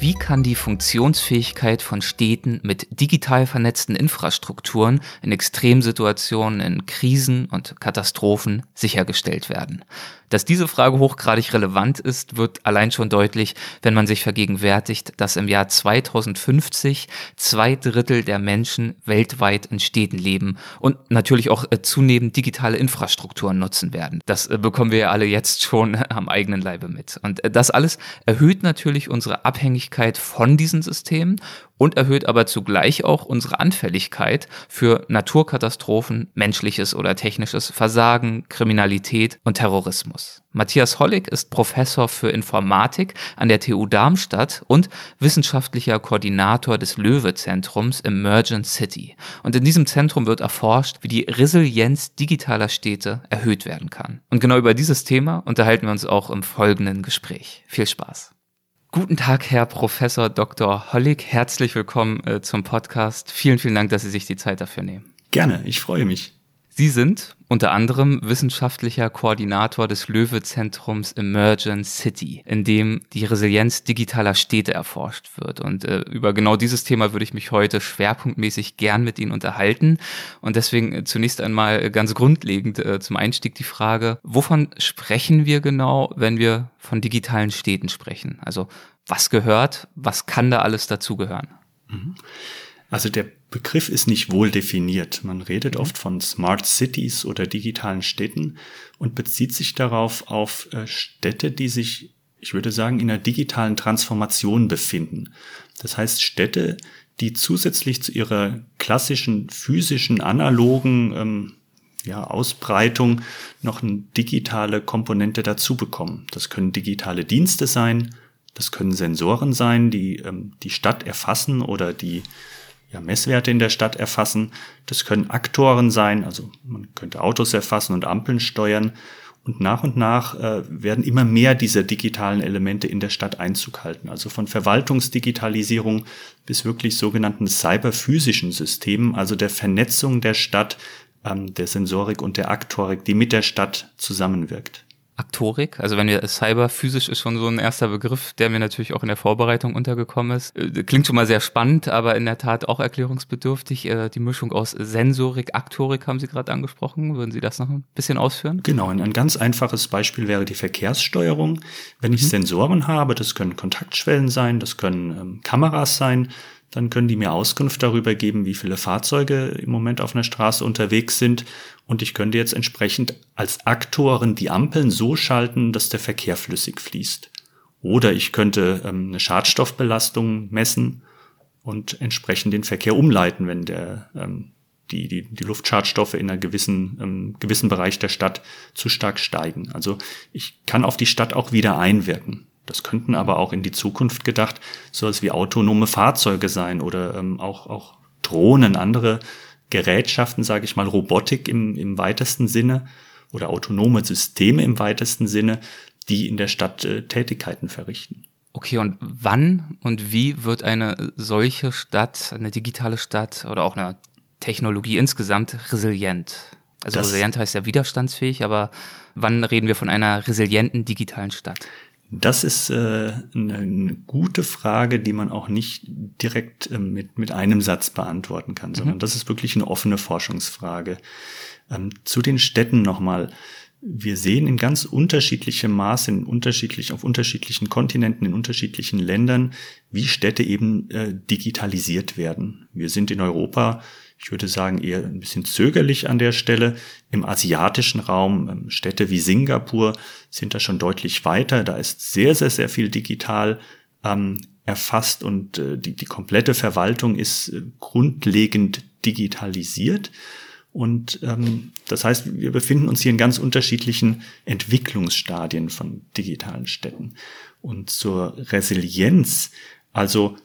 Wie kann die Funktionsfähigkeit von Städten mit digital vernetzten Infrastrukturen in Extremsituationen, in Krisen und Katastrophen sichergestellt werden? Dass diese Frage hochgradig relevant ist, wird allein schon deutlich, wenn man sich vergegenwärtigt, dass im Jahr 2050 zwei Drittel der Menschen weltweit in Städten leben und natürlich auch äh, zunehmend digitale Infrastrukturen nutzen werden. Das äh, bekommen wir ja alle jetzt schon am eigenen Leibe mit. Und äh, das alles erhöht natürlich unsere Abhängigkeit von diesen Systemen und erhöht aber zugleich auch unsere Anfälligkeit für Naturkatastrophen, menschliches oder technisches Versagen, Kriminalität und Terrorismus. Matthias Hollig ist Professor für Informatik an der TU Darmstadt und wissenschaftlicher Koordinator des Löwe-Zentrums Emergent City. Und in diesem Zentrum wird erforscht, wie die Resilienz digitaler Städte erhöht werden kann. Und genau über dieses Thema unterhalten wir uns auch im folgenden Gespräch. Viel Spaß. Guten Tag, Herr Professor Dr. Hollig. Herzlich willkommen äh, zum Podcast. Vielen, vielen Dank, dass Sie sich die Zeit dafür nehmen. Gerne, ich freue mich. Sie sind unter anderem wissenschaftlicher Koordinator des Löwe-Zentrums Emergent City, in dem die Resilienz digitaler Städte erforscht wird. Und äh, über genau dieses Thema würde ich mich heute schwerpunktmäßig gern mit Ihnen unterhalten. Und deswegen äh, zunächst einmal ganz grundlegend äh, zum Einstieg die Frage, wovon sprechen wir genau, wenn wir von digitalen Städten sprechen? Also was gehört, was kann da alles dazugehören? Mhm. Also der Begriff ist nicht wohl definiert. Man redet oft von Smart Cities oder digitalen Städten und bezieht sich darauf auf äh, Städte, die sich, ich würde sagen, in einer digitalen Transformation befinden. Das heißt Städte, die zusätzlich zu ihrer klassischen physischen, analogen ähm, ja, Ausbreitung noch eine digitale Komponente dazu bekommen. Das können digitale Dienste sein, das können Sensoren sein, die ähm, die Stadt erfassen oder die ja, Messwerte in der Stadt erfassen. Das können Aktoren sein, also man könnte Autos erfassen und Ampeln steuern. Und nach und nach äh, werden immer mehr dieser digitalen Elemente in der Stadt Einzug halten. Also von Verwaltungsdigitalisierung bis wirklich sogenannten cyberphysischen Systemen, also der Vernetzung der Stadt, ähm, der Sensorik und der Aktorik, die mit der Stadt zusammenwirkt. Aktorik. Also wenn wir Cyber physisch ist schon so ein erster Begriff, der mir natürlich auch in der Vorbereitung untergekommen ist. Äh, klingt schon mal sehr spannend, aber in der Tat auch erklärungsbedürftig. Äh, die Mischung aus Sensorik, Aktorik haben Sie gerade angesprochen. Würden Sie das noch ein bisschen ausführen? Genau, ein ganz einfaches Beispiel wäre die Verkehrssteuerung. Wenn ich mhm. Sensoren habe, das können Kontaktschwellen sein, das können ähm, Kameras sein, dann können die mir Auskunft darüber geben, wie viele Fahrzeuge im Moment auf einer Straße unterwegs sind. Und ich könnte jetzt entsprechend als Aktoren die Ampeln so schalten, dass der Verkehr flüssig fließt. Oder ich könnte ähm, eine Schadstoffbelastung messen und entsprechend den Verkehr umleiten, wenn der, ähm, die, die, die Luftschadstoffe in einem gewissen, ähm, gewissen Bereich der Stadt zu stark steigen. Also ich kann auf die Stadt auch wieder einwirken. Das könnten aber auch in die Zukunft gedacht sowas wie autonome Fahrzeuge sein oder ähm, auch, auch Drohnen, andere Gerätschaften, sage ich mal, Robotik im, im weitesten Sinne oder autonome Systeme im weitesten Sinne, die in der Stadt äh, Tätigkeiten verrichten. Okay, und wann und wie wird eine solche Stadt, eine digitale Stadt oder auch eine Technologie insgesamt resilient? Also das, resilient heißt ja widerstandsfähig, aber wann reden wir von einer resilienten digitalen Stadt? Das ist äh, eine gute Frage, die man auch nicht direkt äh, mit, mit einem Satz beantworten kann, sondern mhm. das ist wirklich eine offene Forschungsfrage. Ähm, zu den Städten nochmal. Wir sehen in ganz unterschiedlichem Maß, in unterschiedlich, auf unterschiedlichen Kontinenten, in unterschiedlichen Ländern, wie Städte eben äh, digitalisiert werden. Wir sind in Europa ich würde sagen, eher ein bisschen zögerlich an der Stelle. Im asiatischen Raum, ähm, Städte wie Singapur sind da schon deutlich weiter. Da ist sehr, sehr, sehr viel digital ähm, erfasst und äh, die, die komplette Verwaltung ist äh, grundlegend digitalisiert. Und ähm, das heißt, wir befinden uns hier in ganz unterschiedlichen Entwicklungsstadien von digitalen Städten. Und zur Resilienz, also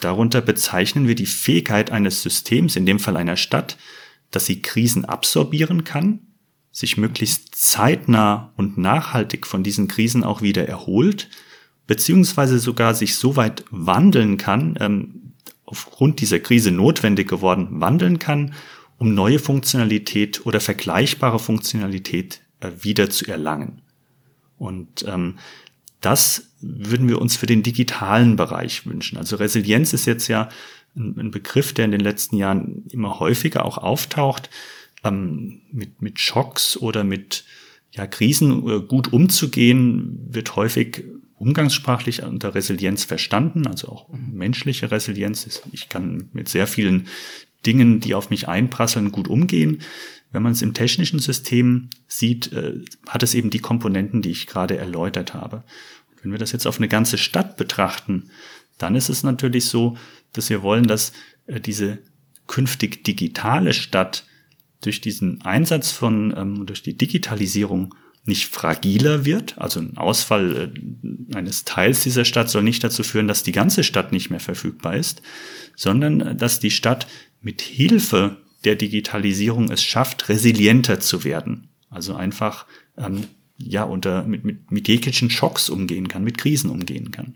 darunter bezeichnen wir die Fähigkeit eines Systems, in dem Fall einer Stadt, dass sie Krisen absorbieren kann, sich möglichst zeitnah und nachhaltig von diesen Krisen auch wieder erholt beziehungsweise sogar sich so weit wandeln kann, ähm, aufgrund dieser Krise notwendig geworden, wandeln kann, um neue Funktionalität oder vergleichbare Funktionalität äh, wieder zu erlangen. Und ähm, das würden wir uns für den digitalen Bereich wünschen. Also Resilienz ist jetzt ja ein, Begriff, der in den letzten Jahren immer häufiger auch auftaucht, ähm, mit, mit Schocks oder mit ja, Krisen äh, gut umzugehen, wird häufig umgangssprachlich unter Resilienz verstanden, also auch menschliche Resilienz. Ich kann mit sehr vielen Dingen, die auf mich einprasseln, gut umgehen. Wenn man es im technischen System sieht, äh, hat es eben die Komponenten, die ich gerade erläutert habe. Wenn wir das jetzt auf eine ganze Stadt betrachten, dann ist es natürlich so, dass wir wollen, dass äh, diese künftig digitale Stadt durch diesen Einsatz von, ähm, durch die Digitalisierung nicht fragiler wird. Also ein Ausfall äh, eines Teils dieser Stadt soll nicht dazu führen, dass die ganze Stadt nicht mehr verfügbar ist, sondern äh, dass die Stadt mit Hilfe der Digitalisierung es schafft, resilienter zu werden. Also einfach ähm, ja unter mit, mit, mit jeglichen Schocks umgehen kann, mit Krisen umgehen kann.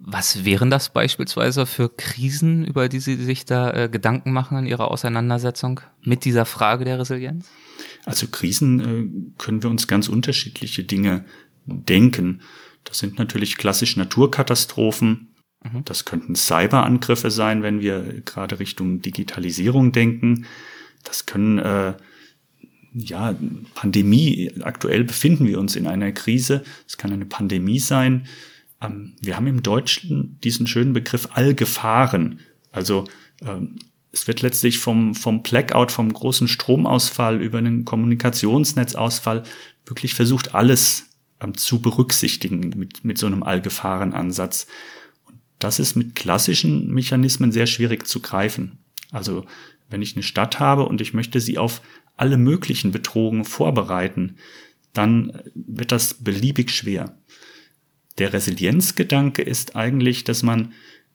Was wären das beispielsweise für Krisen, über die Sie sich da äh, Gedanken machen in Ihrer Auseinandersetzung mit dieser Frage der Resilienz? Also Krisen äh, können wir uns ganz unterschiedliche Dinge denken. Das sind natürlich klassisch Naturkatastrophen. Mhm. Das könnten Cyberangriffe sein, wenn wir gerade Richtung Digitalisierung denken. Das können äh, ja Pandemie. Aktuell befinden wir uns in einer Krise. Es kann eine Pandemie sein ähm, wir haben im Deutschen diesen schönen Begriff Allgefahren. Also ähm, es wird letztlich vom, vom Blackout, vom großen Stromausfall über einen Kommunikationsnetzausfall wirklich versucht, alles ähm, zu berücksichtigen mit, mit so einem Allgefahrenansatz. Und das ist mit klassischen Mechanismen sehr schwierig zu greifen. Also wenn ich eine Stadt habe und ich möchte sie auf alle möglichen Betrogen vorbereiten, dann wird das beliebig schwer. Der Resilienzgedanke ist eigentlich, dass man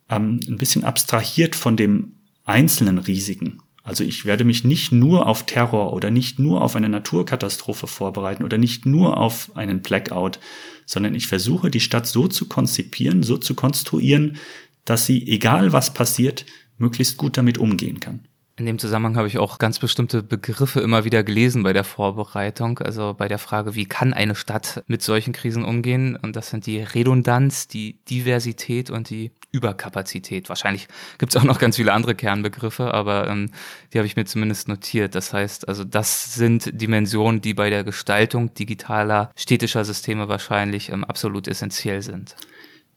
ähm, ein bisschen abstrahiert von dem einzelnen Risiken. Also ich werde mich nicht nur auf Terror oder nicht nur auf eine Naturkatastrophe vorbereiten oder nicht nur auf einen Blackout, sondern ich versuche die Stadt so zu konzipieren, so zu konstruieren, dass sie, egal was passiert, möglichst gut damit umgehen kann. In dem Zusammenhang habe ich auch ganz bestimmte Begriffe immer wieder gelesen bei der Vorbereitung, also bei der Frage, wie kann eine Stadt mit solchen Krisen umgehen? Und das sind die Redundanz, die Diversität und die Überkapazität. Wahrscheinlich gibt es auch noch ganz viele andere Kernbegriffe, aber ähm, die habe ich mir zumindest notiert. Das heißt, also das sind Dimensionen, die bei der Gestaltung digitaler städtischer Systeme wahrscheinlich ähm, absolut essentiell sind.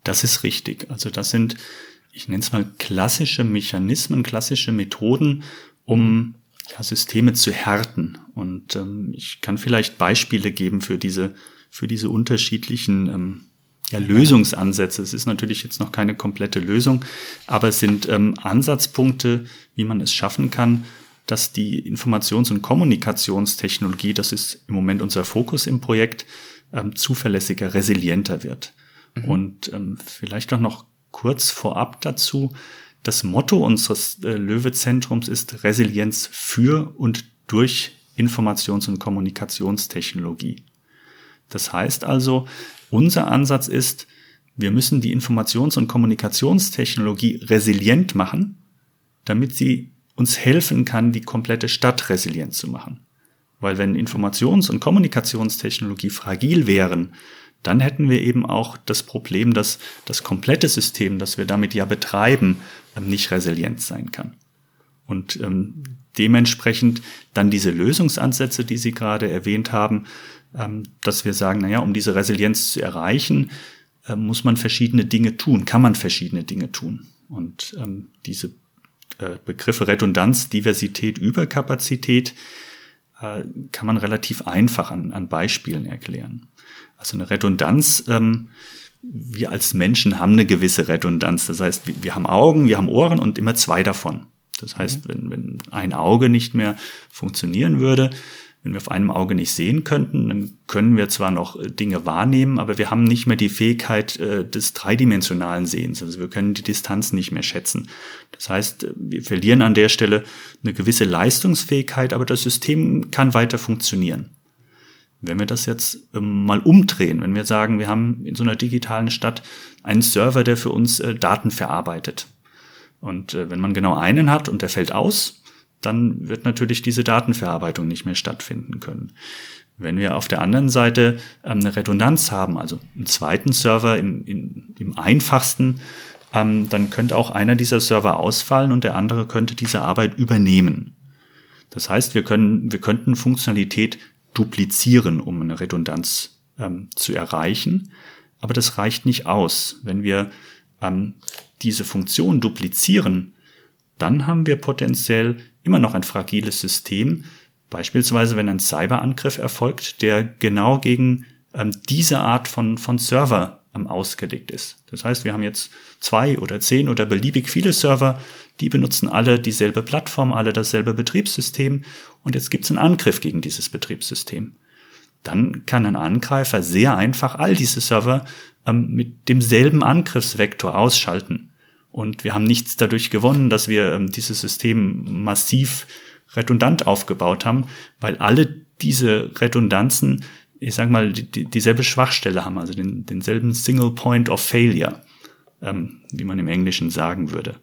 Das ist richtig. Also das sind ich nenne es mal klassische Mechanismen, klassische Methoden, um ja, Systeme zu härten. Und ähm, ich kann vielleicht Beispiele geben für diese, für diese unterschiedlichen ähm, ja, Lösungsansätze. Es ist natürlich jetzt noch keine komplette Lösung, aber es sind ähm, Ansatzpunkte, wie man es schaffen kann, dass die Informations- und Kommunikationstechnologie, das ist im Moment unser Fokus im Projekt, ähm, zuverlässiger, resilienter wird. Mhm. Und ähm, vielleicht auch noch kurz vorab dazu. Das Motto unseres äh, Löwe-Zentrums ist Resilienz für und durch Informations- und Kommunikationstechnologie. Das heißt also, unser Ansatz ist, wir müssen die Informations- und Kommunikationstechnologie resilient machen, damit sie uns helfen kann, die komplette Stadt resilient zu machen. Weil wenn Informations- und Kommunikationstechnologie fragil wären, dann hätten wir eben auch das Problem, dass das komplette System, das wir damit ja betreiben, ähm, nicht resilient sein kann. Und ähm, dementsprechend dann diese Lösungsansätze, die Sie gerade erwähnt haben, ähm, dass wir sagen, naja, um diese Resilienz zu erreichen, äh, muss man verschiedene Dinge tun, kann man verschiedene Dinge tun. Und ähm, diese äh, Begriffe Redundanz, Diversität, Überkapazität äh, kann man relativ einfach an, an Beispielen erklären. Also eine Redundanz, ähm, wir als Menschen haben eine gewisse Redundanz. Das heißt, wir haben Augen, wir haben Ohren und immer zwei davon. Das heißt, mhm. wenn, wenn ein Auge nicht mehr funktionieren würde, wenn wir auf einem Auge nicht sehen könnten, dann können wir zwar noch äh, Dinge wahrnehmen, aber wir haben nicht mehr die Fähigkeit äh, des dreidimensionalen Sehens. Also wir können die Distanz nicht mehr schätzen. Das heißt, äh, wir verlieren an der Stelle eine gewisse Leistungsfähigkeit, aber das System kann weiter funktionieren. Wenn wir das jetzt ähm, mal umdrehen, wenn wir sagen, wir haben in so einer digitalen Stadt einen Server, der für uns äh, Daten verarbeitet. Und äh, wenn man genau einen hat und der fällt aus, dann wird natürlich diese Datenverarbeitung nicht mehr stattfinden können. Wenn wir auf der anderen Seite ähm, eine Redundanz haben, also einen zweiten Server im, im, im einfachsten, ähm, dann könnte auch einer dieser Server ausfallen und der andere könnte diese Arbeit übernehmen. Das heißt, wir können, wir könnten Funktionalität duplizieren, um eine Redundanz ähm, zu erreichen. Aber das reicht nicht aus. Wenn wir ähm, diese Funktion duplizieren, dann haben wir potenziell immer noch ein fragiles System. Beispielsweise, wenn ein Cyberangriff erfolgt, der genau gegen ähm, diese Art von, von Server ähm, ausgelegt ist. Das heißt, wir haben jetzt zwei oder zehn oder beliebig viele Server, die benutzen alle dieselbe Plattform, alle dasselbe Betriebssystem und jetzt gibt es einen Angriff gegen dieses Betriebssystem. Dann kann ein Angreifer sehr einfach all diese Server ähm, mit demselben Angriffsvektor ausschalten. Und wir haben nichts dadurch gewonnen, dass wir ähm, dieses System massiv redundant aufgebaut haben, weil alle diese Redundanzen, ich sag mal, die, dieselbe Schwachstelle haben, also den, denselben Single Point of Failure, ähm, wie man im Englischen sagen würde.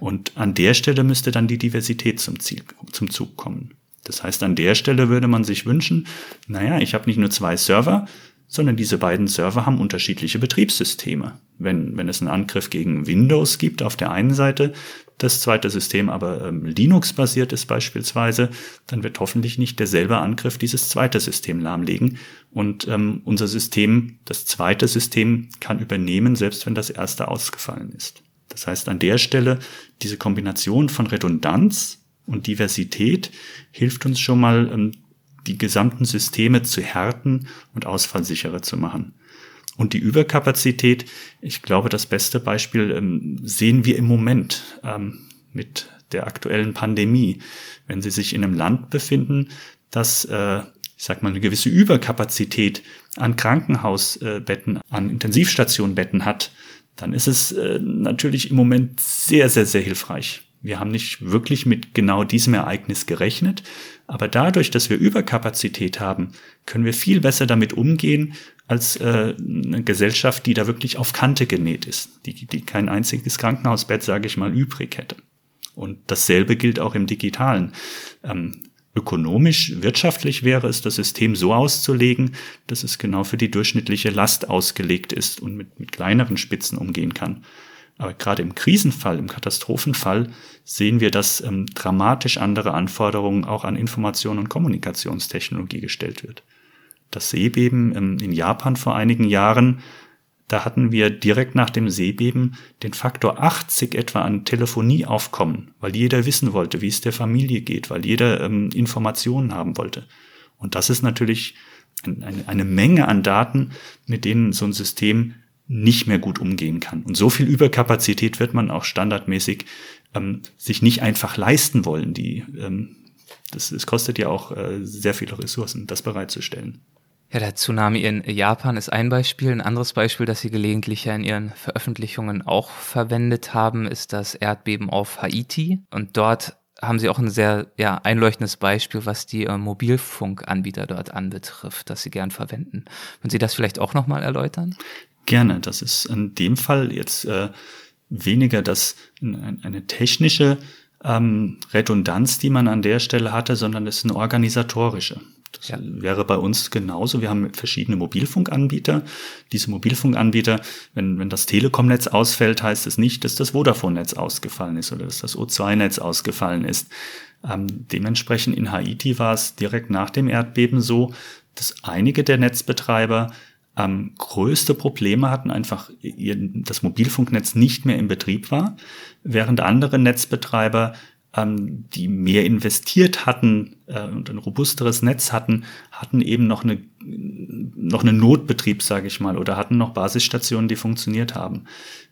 Und an der Stelle müsste dann die Diversität zum Ziel, zum Zug kommen. Das heißt, an der Stelle würde man sich wünschen, naja, ich habe nicht nur zwei Server, sondern diese beiden Server haben unterschiedliche Betriebssysteme. Wenn, wenn es einen Angriff gegen Windows gibt auf der einen Seite, das zweite System aber ähm, Linux-basiert ist beispielsweise, dann wird hoffentlich nicht derselbe Angriff dieses zweite System lahmlegen. Und ähm, unser System, das zweite System, kann übernehmen, selbst wenn das erste ausgefallen ist. Das heißt, an der Stelle diese Kombination von Redundanz und Diversität hilft uns schon mal, ähm, die gesamten Systeme zu härten und ausfallsicherer zu machen. Und die Überkapazität, ich glaube, das beste Beispiel ähm, sehen wir im Moment ähm, mit der aktuellen Pandemie. Wenn Sie sich in einem Land befinden, das, äh, ich sag mal, eine gewisse Überkapazität an Krankenhausbetten, an Intensivstationbetten hat, dann ist es äh, natürlich im Moment sehr, sehr, sehr hilfreich. Wir haben nicht wirklich mit genau diesem Ereignis gerechnet, aber dadurch, dass wir Überkapazität haben, können wir viel besser damit umgehen als äh, eine Gesellschaft, die da wirklich auf Kante genäht ist, die, die kein einziges Krankenhausbett, sage ich mal, übrig hätte. Und dasselbe gilt auch im digitalen. Ähm, ökonomisch, wirtschaftlich wäre es, das System so auszulegen, dass es genau für die durchschnittliche Last ausgelegt ist und mit, mit kleineren Spitzen umgehen kann. Aber gerade im Krisenfall, im Katastrophenfall sehen wir, dass ähm, dramatisch andere Anforderungen auch an Information und Kommunikationstechnologie gestellt wird. Das Seebeben ähm, in Japan vor einigen Jahren, da hatten wir direkt nach dem Seebeben den Faktor 80 etwa an Telefonieaufkommen, weil jeder wissen wollte, wie es der Familie geht, weil jeder ähm, Informationen haben wollte. Und das ist natürlich eine, eine Menge an Daten, mit denen so ein System nicht mehr gut umgehen kann. Und so viel Überkapazität wird man auch standardmäßig ähm, sich nicht einfach leisten wollen. Die, ähm, das, das kostet ja auch äh, sehr viele Ressourcen, das bereitzustellen. Ja, der Tsunami in Japan ist ein Beispiel. Ein anderes Beispiel, das Sie gelegentlich ja in Ihren Veröffentlichungen auch verwendet haben, ist das Erdbeben auf Haiti. Und dort haben Sie auch ein sehr ja, einleuchtendes Beispiel, was die äh, Mobilfunkanbieter dort anbetrifft, das Sie gern verwenden. Würden Sie das vielleicht auch nochmal erläutern? Gerne. Das ist in dem Fall jetzt äh, weniger das eine technische ähm, Redundanz, die man an der Stelle hatte, sondern es ist eine organisatorische. Das ja. wäre bei uns genauso. Wir haben verschiedene Mobilfunkanbieter. Diese Mobilfunkanbieter, wenn, wenn das Telekom-Netz ausfällt, heißt es nicht, dass das Vodafone-Netz ausgefallen ist oder dass das O2-Netz ausgefallen ist. Ähm, dementsprechend in Haiti war es direkt nach dem Erdbeben so, dass einige der Netzbetreiber ähm, größte Probleme hatten, einfach ihr, das Mobilfunknetz nicht mehr in Betrieb war, während andere Netzbetreiber, ähm, die mehr investiert hatten äh, und ein robusteres Netz hatten, hatten eben noch eine noch eine Notbetrieb, sage ich mal, oder hatten noch Basisstationen, die funktioniert haben.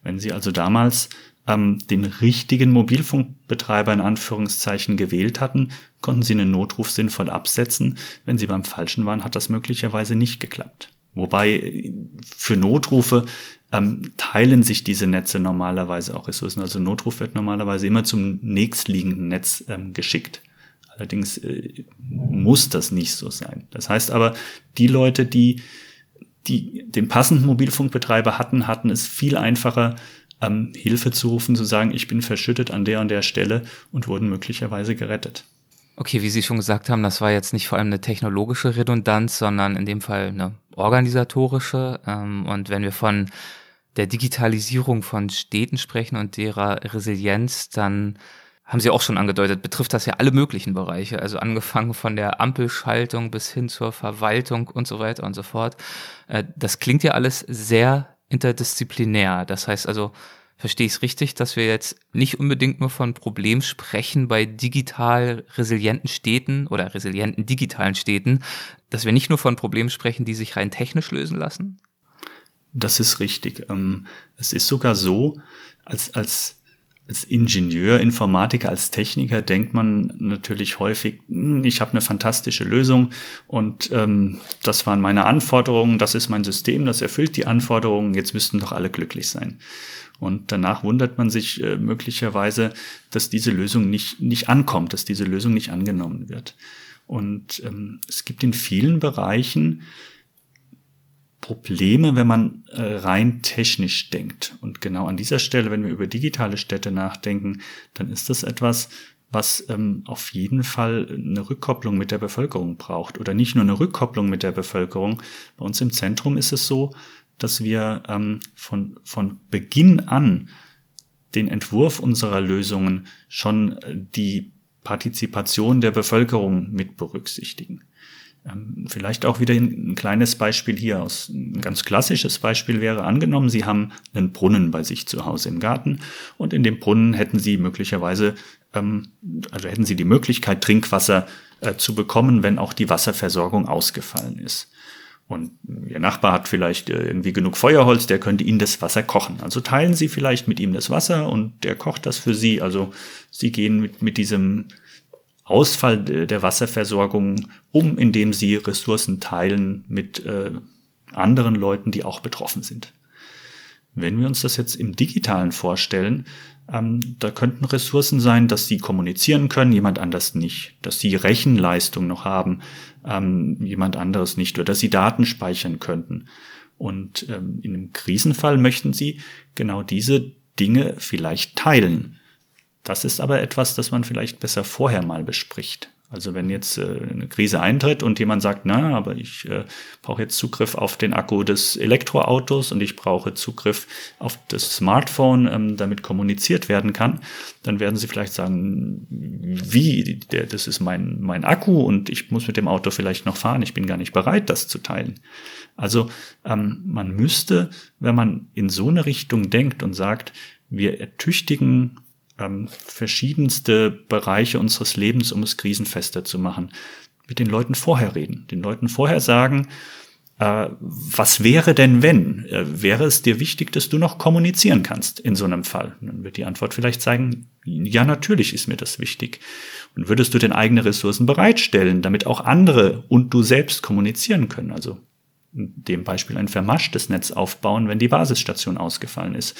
Wenn sie also damals ähm, den richtigen Mobilfunkbetreiber in Anführungszeichen gewählt hatten, konnten sie einen Notruf sinnvoll absetzen. Wenn sie beim falschen waren, hat das möglicherweise nicht geklappt. Wobei für Notrufe ähm, teilen sich diese Netze normalerweise auch Ressourcen. Also Notruf wird normalerweise immer zum nächstliegenden Netz ähm, geschickt. Allerdings äh, muss das nicht so sein. Das heißt aber, die Leute, die, die den passenden Mobilfunkbetreiber hatten, hatten es viel einfacher, ähm, Hilfe zu rufen, zu sagen, ich bin verschüttet an der und der Stelle und wurden möglicherweise gerettet. Okay, wie Sie schon gesagt haben, das war jetzt nicht vor allem eine technologische Redundanz, sondern in dem Fall eine organisatorische. Ähm, und wenn wir von der Digitalisierung von Städten sprechen und derer Resilienz, dann haben Sie auch schon angedeutet, betrifft das ja alle möglichen Bereiche, also angefangen von der Ampelschaltung bis hin zur Verwaltung und so weiter und so fort. Äh, das klingt ja alles sehr interdisziplinär. Das heißt also, verstehe ich es richtig, dass wir jetzt nicht unbedingt nur von Problemen sprechen bei digital resilienten Städten oder resilienten digitalen Städten, dass wir nicht nur von Problemen sprechen, die sich rein technisch lösen lassen? Das ist richtig. Ähm, es ist sogar so, als, als als Ingenieur, Informatiker, als Techniker denkt man natürlich häufig, hm, ich habe eine fantastische Lösung und ähm, das waren meine Anforderungen, das ist mein System, das erfüllt die Anforderungen, jetzt müssten doch alle glücklich sein. Und danach wundert man sich äh, möglicherweise, dass diese Lösung nicht, nicht ankommt, dass diese Lösung nicht angenommen wird. Und ähm, es gibt in vielen Bereichen Probleme, wenn man äh, rein technisch denkt. Und genau an dieser Stelle, wenn wir über digitale Städte nachdenken, dann ist das etwas, was ähm, auf jeden Fall eine Rückkopplung mit der Bevölkerung braucht. Oder nicht nur eine Rückkopplung mit der Bevölkerung. Bei uns im Zentrum ist es so, dass wir ähm, von, von Beginn an den Entwurf unserer Lösungen schon äh, die Partizipation der Bevölkerung mit berücksichtigen. Ähm, vielleicht auch wieder ein kleines Beispiel hier aus. Ein ganz klassisches Beispiel wäre angenommen, Sie haben einen Brunnen bei sich zu Hause im Garten und in dem Brunnen hätten Sie möglicherweise, ähm, also hätten Sie die Möglichkeit, Trinkwasser äh, zu bekommen, wenn auch die Wasserversorgung ausgefallen ist. Und Ihr Nachbar hat vielleicht äh, irgendwie genug Feuerholz, der könnte Ihnen das Wasser kochen. Also teilen Sie vielleicht mit ihm das Wasser und der kocht das für Sie. Also Sie gehen mit, mit diesem Ausfall der Wasserversorgung um, indem sie Ressourcen teilen mit äh, anderen Leuten, die auch betroffen sind. Wenn wir uns das jetzt im digitalen vorstellen, ähm, da könnten Ressourcen sein, dass sie kommunizieren können, jemand anders nicht, dass sie Rechenleistung noch haben, ähm, jemand anderes nicht, oder dass sie Daten speichern könnten. Und ähm, in einem Krisenfall möchten sie genau diese Dinge vielleicht teilen. Das ist aber etwas, das man vielleicht besser vorher mal bespricht. Also wenn jetzt äh, eine Krise eintritt und jemand sagt, na, aber ich äh, brauche jetzt Zugriff auf den Akku des Elektroautos und ich brauche Zugriff auf das Smartphone, ähm, damit kommuniziert werden kann, dann werden sie vielleicht sagen, wie, der, das ist mein, mein Akku und ich muss mit dem Auto vielleicht noch fahren, ich bin gar nicht bereit, das zu teilen. Also ähm, man müsste, wenn man in so eine Richtung denkt und sagt, wir ertüchtigen ähm, verschiedenste Bereiche unseres Lebens, um es krisenfester zu machen. Mit den Leuten vorher reden, den Leuten vorher sagen, äh, was wäre denn wenn? Äh, wäre es dir wichtig, dass du noch kommunizieren kannst in so einem Fall? Und dann wird die Antwort vielleicht sagen, ja, natürlich ist mir das wichtig. Und würdest du denn eigene Ressourcen bereitstellen, damit auch andere und du selbst kommunizieren können? Also dem Beispiel ein vermaschtes Netz aufbauen, wenn die Basisstation ausgefallen ist.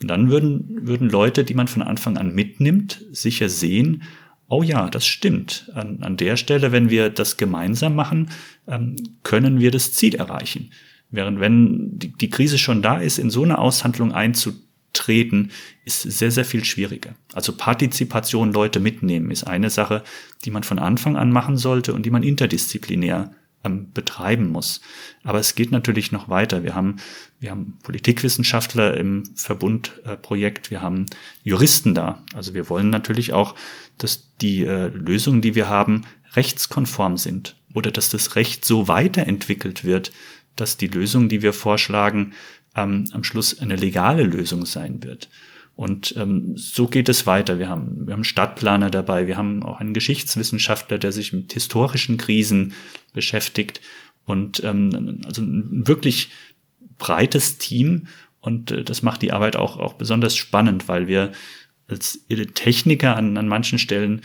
Und dann würden, würden Leute, die man von Anfang an mitnimmt, sicher sehen, oh ja, das stimmt. An, an der Stelle, wenn wir das gemeinsam machen, ähm, können wir das Ziel erreichen. Während wenn die, die Krise schon da ist, in so eine Aushandlung einzutreten, ist sehr, sehr viel schwieriger. Also Partizipation, Leute mitnehmen, ist eine Sache, die man von Anfang an machen sollte und die man interdisziplinär ähm, betreiben muss. Aber es geht natürlich noch weiter. Wir haben, wir haben Politikwissenschaftler im Verbundprojekt, äh, wir haben Juristen da. Also wir wollen natürlich auch, dass die äh, Lösungen, die wir haben, rechtskonform sind oder dass das Recht so weiterentwickelt wird, dass die Lösung, die wir vorschlagen, ähm, am Schluss eine legale Lösung sein wird. Und ähm, so geht es weiter. Wir haben, wir haben Stadtplaner dabei, wir haben auch einen Geschichtswissenschaftler, der sich mit historischen Krisen beschäftigt und ähm, also ein wirklich breites Team. Und äh, das macht die Arbeit auch, auch besonders spannend, weil wir als Techniker an, an manchen Stellen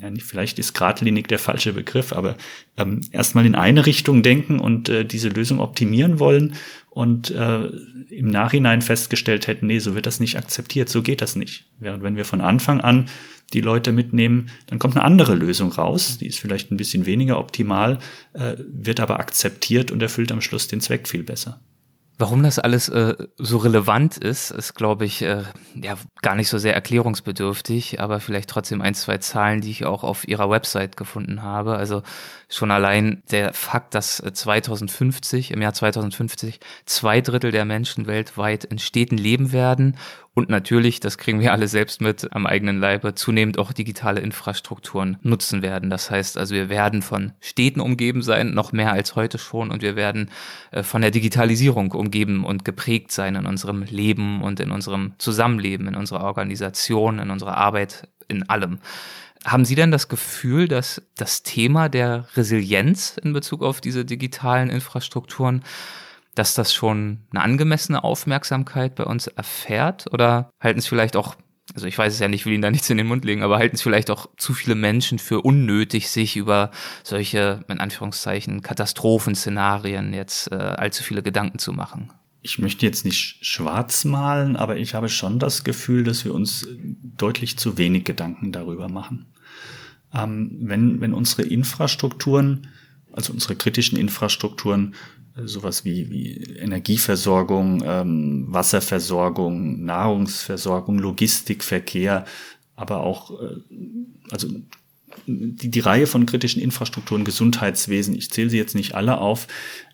ja, vielleicht ist geradlinig der falsche Begriff, aber ähm, erstmal in eine Richtung denken und äh, diese Lösung optimieren wollen und äh, im Nachhinein festgestellt hätten, nee, so wird das nicht akzeptiert, so geht das nicht. Während wenn wir von Anfang an die Leute mitnehmen, dann kommt eine andere Lösung raus, die ist vielleicht ein bisschen weniger optimal, äh, wird aber akzeptiert und erfüllt am Schluss den Zweck viel besser. Warum das alles äh, so relevant ist, ist, glaube ich, äh, ja gar nicht so sehr erklärungsbedürftig, aber vielleicht trotzdem ein, zwei Zahlen, die ich auch auf ihrer Website gefunden habe. Also schon allein der Fakt, dass 2050, im Jahr 2050, zwei Drittel der Menschen weltweit in Städten leben werden und natürlich, das kriegen wir alle selbst mit am eigenen Leibe, zunehmend auch digitale Infrastrukturen nutzen werden. Das heißt also, wir werden von Städten umgeben sein, noch mehr als heute schon, und wir werden äh, von der Digitalisierung umgeben und geprägt sein in unserem Leben und in unserem Zusammenleben, in unserer Organisation, in unserer Arbeit, in allem. Haben Sie denn das Gefühl, dass das Thema der Resilienz in Bezug auf diese digitalen Infrastrukturen dass das schon eine angemessene Aufmerksamkeit bei uns erfährt? Oder halten es vielleicht auch, also ich weiß es ja nicht, will Ihnen da nichts in den Mund legen, aber halten es vielleicht auch zu viele Menschen für unnötig, sich über solche, in Anführungszeichen, Katastrophenszenarien jetzt äh, allzu viele Gedanken zu machen? ich möchte jetzt nicht schwarz malen, aber ich habe schon das Gefühl, dass wir uns deutlich zu wenig Gedanken darüber machen. Ähm, wenn, wenn unsere Infrastrukturen, also unsere kritischen Infrastrukturen sowas wie, wie Energieversorgung, ähm, Wasserversorgung, Nahrungsversorgung, Logistik, Verkehr, aber auch äh, also die, die Reihe von kritischen Infrastrukturen, Gesundheitswesen, ich zähle sie jetzt nicht alle auf,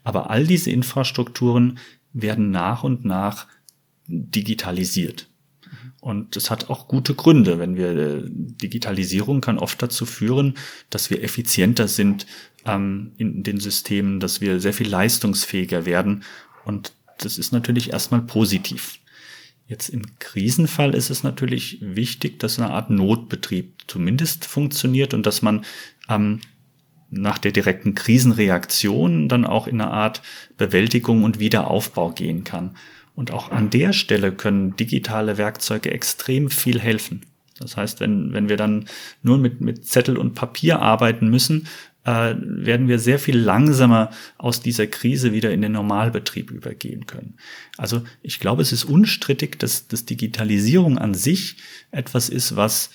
aber all diese Infrastrukturen werden nach und nach digitalisiert. Und das hat auch gute Gründe. Wenn wir äh, Digitalisierung kann oft dazu führen, dass wir effizienter sind ähm, in den Systemen, dass wir sehr viel leistungsfähiger werden. Und das ist natürlich erstmal positiv. Jetzt im Krisenfall ist es natürlich wichtig, dass eine Art Notbetrieb zumindest funktioniert und dass man ähm, nach der direkten Krisenreaktion dann auch in eine Art Bewältigung und Wiederaufbau gehen kann. Und auch an der Stelle können digitale Werkzeuge extrem viel helfen. Das heißt, wenn, wenn wir dann nur mit, mit Zettel und Papier arbeiten müssen, äh, werden wir sehr viel langsamer aus dieser Krise wieder in den Normalbetrieb übergehen können. Also ich glaube, es ist unstrittig, dass, dass Digitalisierung an sich etwas ist, was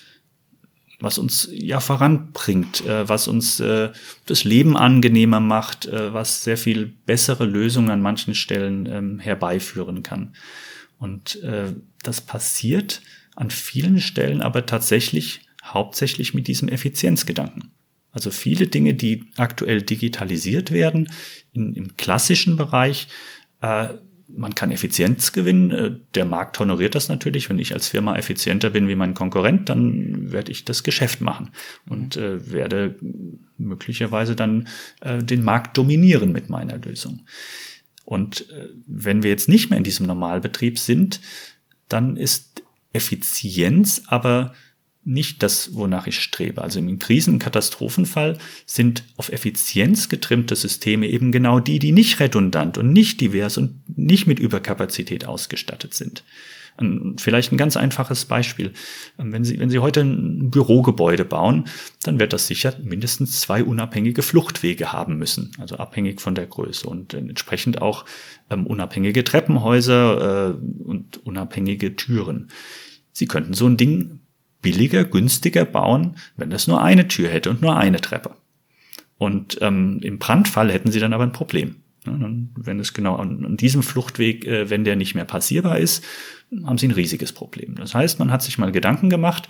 was uns ja voranbringt, äh, was uns äh, das Leben angenehmer macht, äh, was sehr viel bessere Lösungen an manchen Stellen ähm, herbeiführen kann. Und äh, das passiert an vielen Stellen aber tatsächlich hauptsächlich mit diesem Effizienzgedanken. Also viele Dinge, die aktuell digitalisiert werden, in, im klassischen Bereich, äh, man kann Effizienz gewinnen. Äh, der Markt honoriert das natürlich. Wenn ich als Firma effizienter bin wie mein Konkurrent, dann werde ich das Geschäft machen und äh, werde möglicherweise dann äh, den Markt dominieren mit meiner Lösung. Und äh, wenn wir jetzt nicht mehr in diesem Normalbetrieb sind, dann ist Effizienz aber nicht das, wonach ich strebe. Also im Krisen- und Katastrophenfall sind auf Effizienz getrimmte Systeme eben genau die, die nicht redundant und nicht divers und nicht mit Überkapazität ausgestattet sind. Vielleicht ein ganz einfaches Beispiel. Wenn Sie, wenn Sie heute ein Bürogebäude bauen, dann wird das sicher mindestens zwei unabhängige Fluchtwege haben müssen, also abhängig von der Größe und entsprechend auch ähm, unabhängige Treppenhäuser äh, und unabhängige Türen. Sie könnten so ein Ding billiger, günstiger bauen, wenn das nur eine Tür hätte und nur eine Treppe. Und ähm, im Brandfall hätten sie dann aber ein Problem. Wenn es genau an, an diesem Fluchtweg, äh, wenn der nicht mehr passierbar ist, haben sie ein riesiges Problem. Das heißt, man hat sich mal Gedanken gemacht,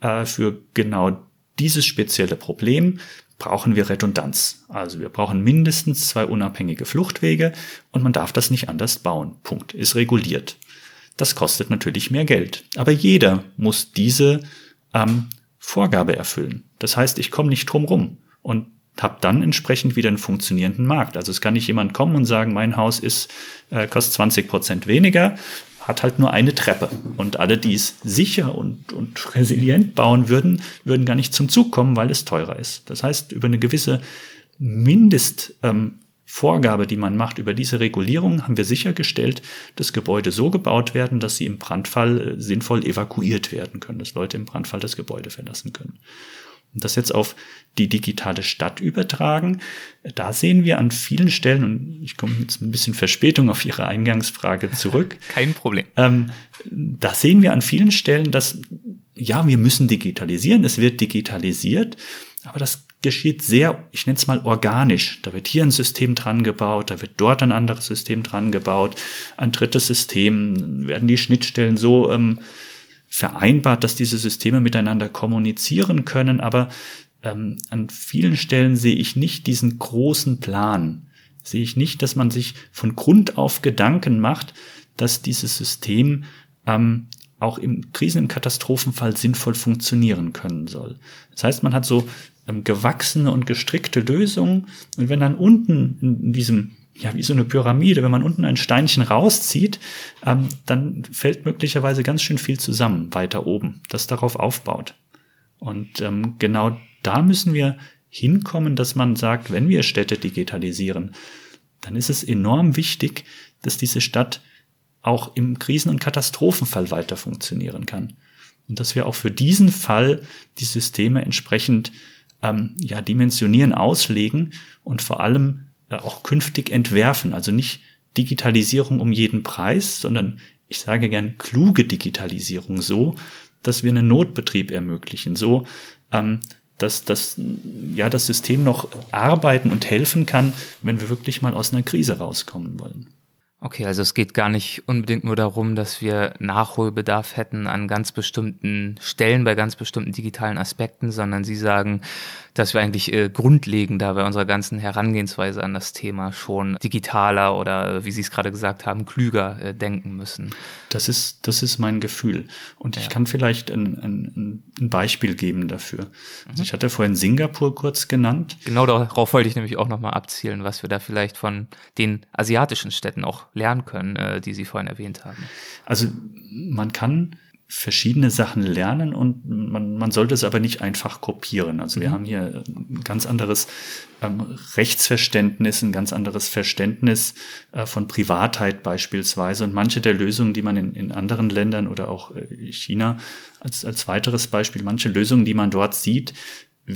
äh, für genau dieses spezielle Problem brauchen wir Redundanz. Also wir brauchen mindestens zwei unabhängige Fluchtwege und man darf das nicht anders bauen. Punkt. Ist reguliert. Das kostet natürlich mehr Geld. Aber jeder muss diese ähm, Vorgabe erfüllen. Das heißt, ich komme nicht drum rum und habe dann entsprechend wieder einen funktionierenden Markt. Also es kann nicht jemand kommen und sagen, mein Haus ist äh, kostet 20 Prozent weniger, hat halt nur eine Treppe. Und alle, die es sicher und, und resilient bauen würden, würden gar nicht zum Zug kommen, weil es teurer ist. Das heißt, über eine gewisse Mindest ähm, Vorgabe, die man macht über diese Regulierung, haben wir sichergestellt, dass Gebäude so gebaut werden, dass sie im Brandfall äh, sinnvoll evakuiert werden können, dass Leute im Brandfall das Gebäude verlassen können. das jetzt auf die digitale Stadt übertragen, da sehen wir an vielen Stellen, und ich komme jetzt ein bisschen Verspätung auf Ihre Eingangsfrage zurück. Kein Problem. Ähm, da sehen wir an vielen Stellen, dass, ja, wir müssen digitalisieren, es wird digitalisiert, aber das geschieht sehr, ich nenne es mal organisch. Da wird hier ein System dran gebaut, da wird dort ein anderes System dran gebaut, ein drittes System, werden die Schnittstellen so ähm, vereinbart, dass diese Systeme miteinander kommunizieren können, aber ähm, an vielen Stellen sehe ich nicht diesen großen Plan. Sehe ich nicht, dass man sich von Grund auf Gedanken macht, dass dieses System ähm, auch im Krisen- und Katastrophenfall sinnvoll funktionieren können soll. Das heißt, man hat so gewachsene und gestrickte Lösungen und wenn dann unten in diesem ja, wie so eine Pyramide, wenn man unten ein Steinchen rauszieht, ähm, dann fällt möglicherweise ganz schön viel zusammen weiter oben, das darauf aufbaut. Und ähm, genau da müssen wir hinkommen, dass man sagt, wenn wir Städte digitalisieren, dann ist es enorm wichtig, dass diese Stadt auch im Krisen- und Katastrophenfall weiter funktionieren kann. Und dass wir auch für diesen Fall die Systeme entsprechend ähm, ja, dimensionieren, auslegen und vor allem äh, auch künftig entwerfen. Also nicht Digitalisierung um jeden Preis, sondern ich sage gern kluge Digitalisierung so, dass wir einen Notbetrieb ermöglichen, so ähm, dass, dass ja das System noch arbeiten und helfen kann, wenn wir wirklich mal aus einer Krise rauskommen wollen. Okay, also es geht gar nicht unbedingt nur darum, dass wir Nachholbedarf hätten an ganz bestimmten Stellen bei ganz bestimmten digitalen Aspekten, sondern Sie sagen, dass wir eigentlich äh, grundlegender bei unserer ganzen Herangehensweise an das Thema schon digitaler oder, wie Sie es gerade gesagt haben, klüger äh, denken müssen. Das ist, das ist mein Gefühl. Und ja. ich kann vielleicht ein, ein, ein Beispiel geben dafür. Also ich hatte vorhin Singapur kurz genannt. Genau darauf wollte ich nämlich auch nochmal abzielen, was wir da vielleicht von den asiatischen Städten auch lernen können, äh, die Sie vorhin erwähnt haben. Also man kann verschiedene Sachen lernen und man, man sollte es aber nicht einfach kopieren. Also wir mhm. haben hier ein ganz anderes ähm, Rechtsverständnis, ein ganz anderes Verständnis äh, von Privatheit beispielsweise. Und manche der Lösungen, die man in, in anderen Ländern oder auch äh, China als, als weiteres Beispiel, manche Lösungen, die man dort sieht,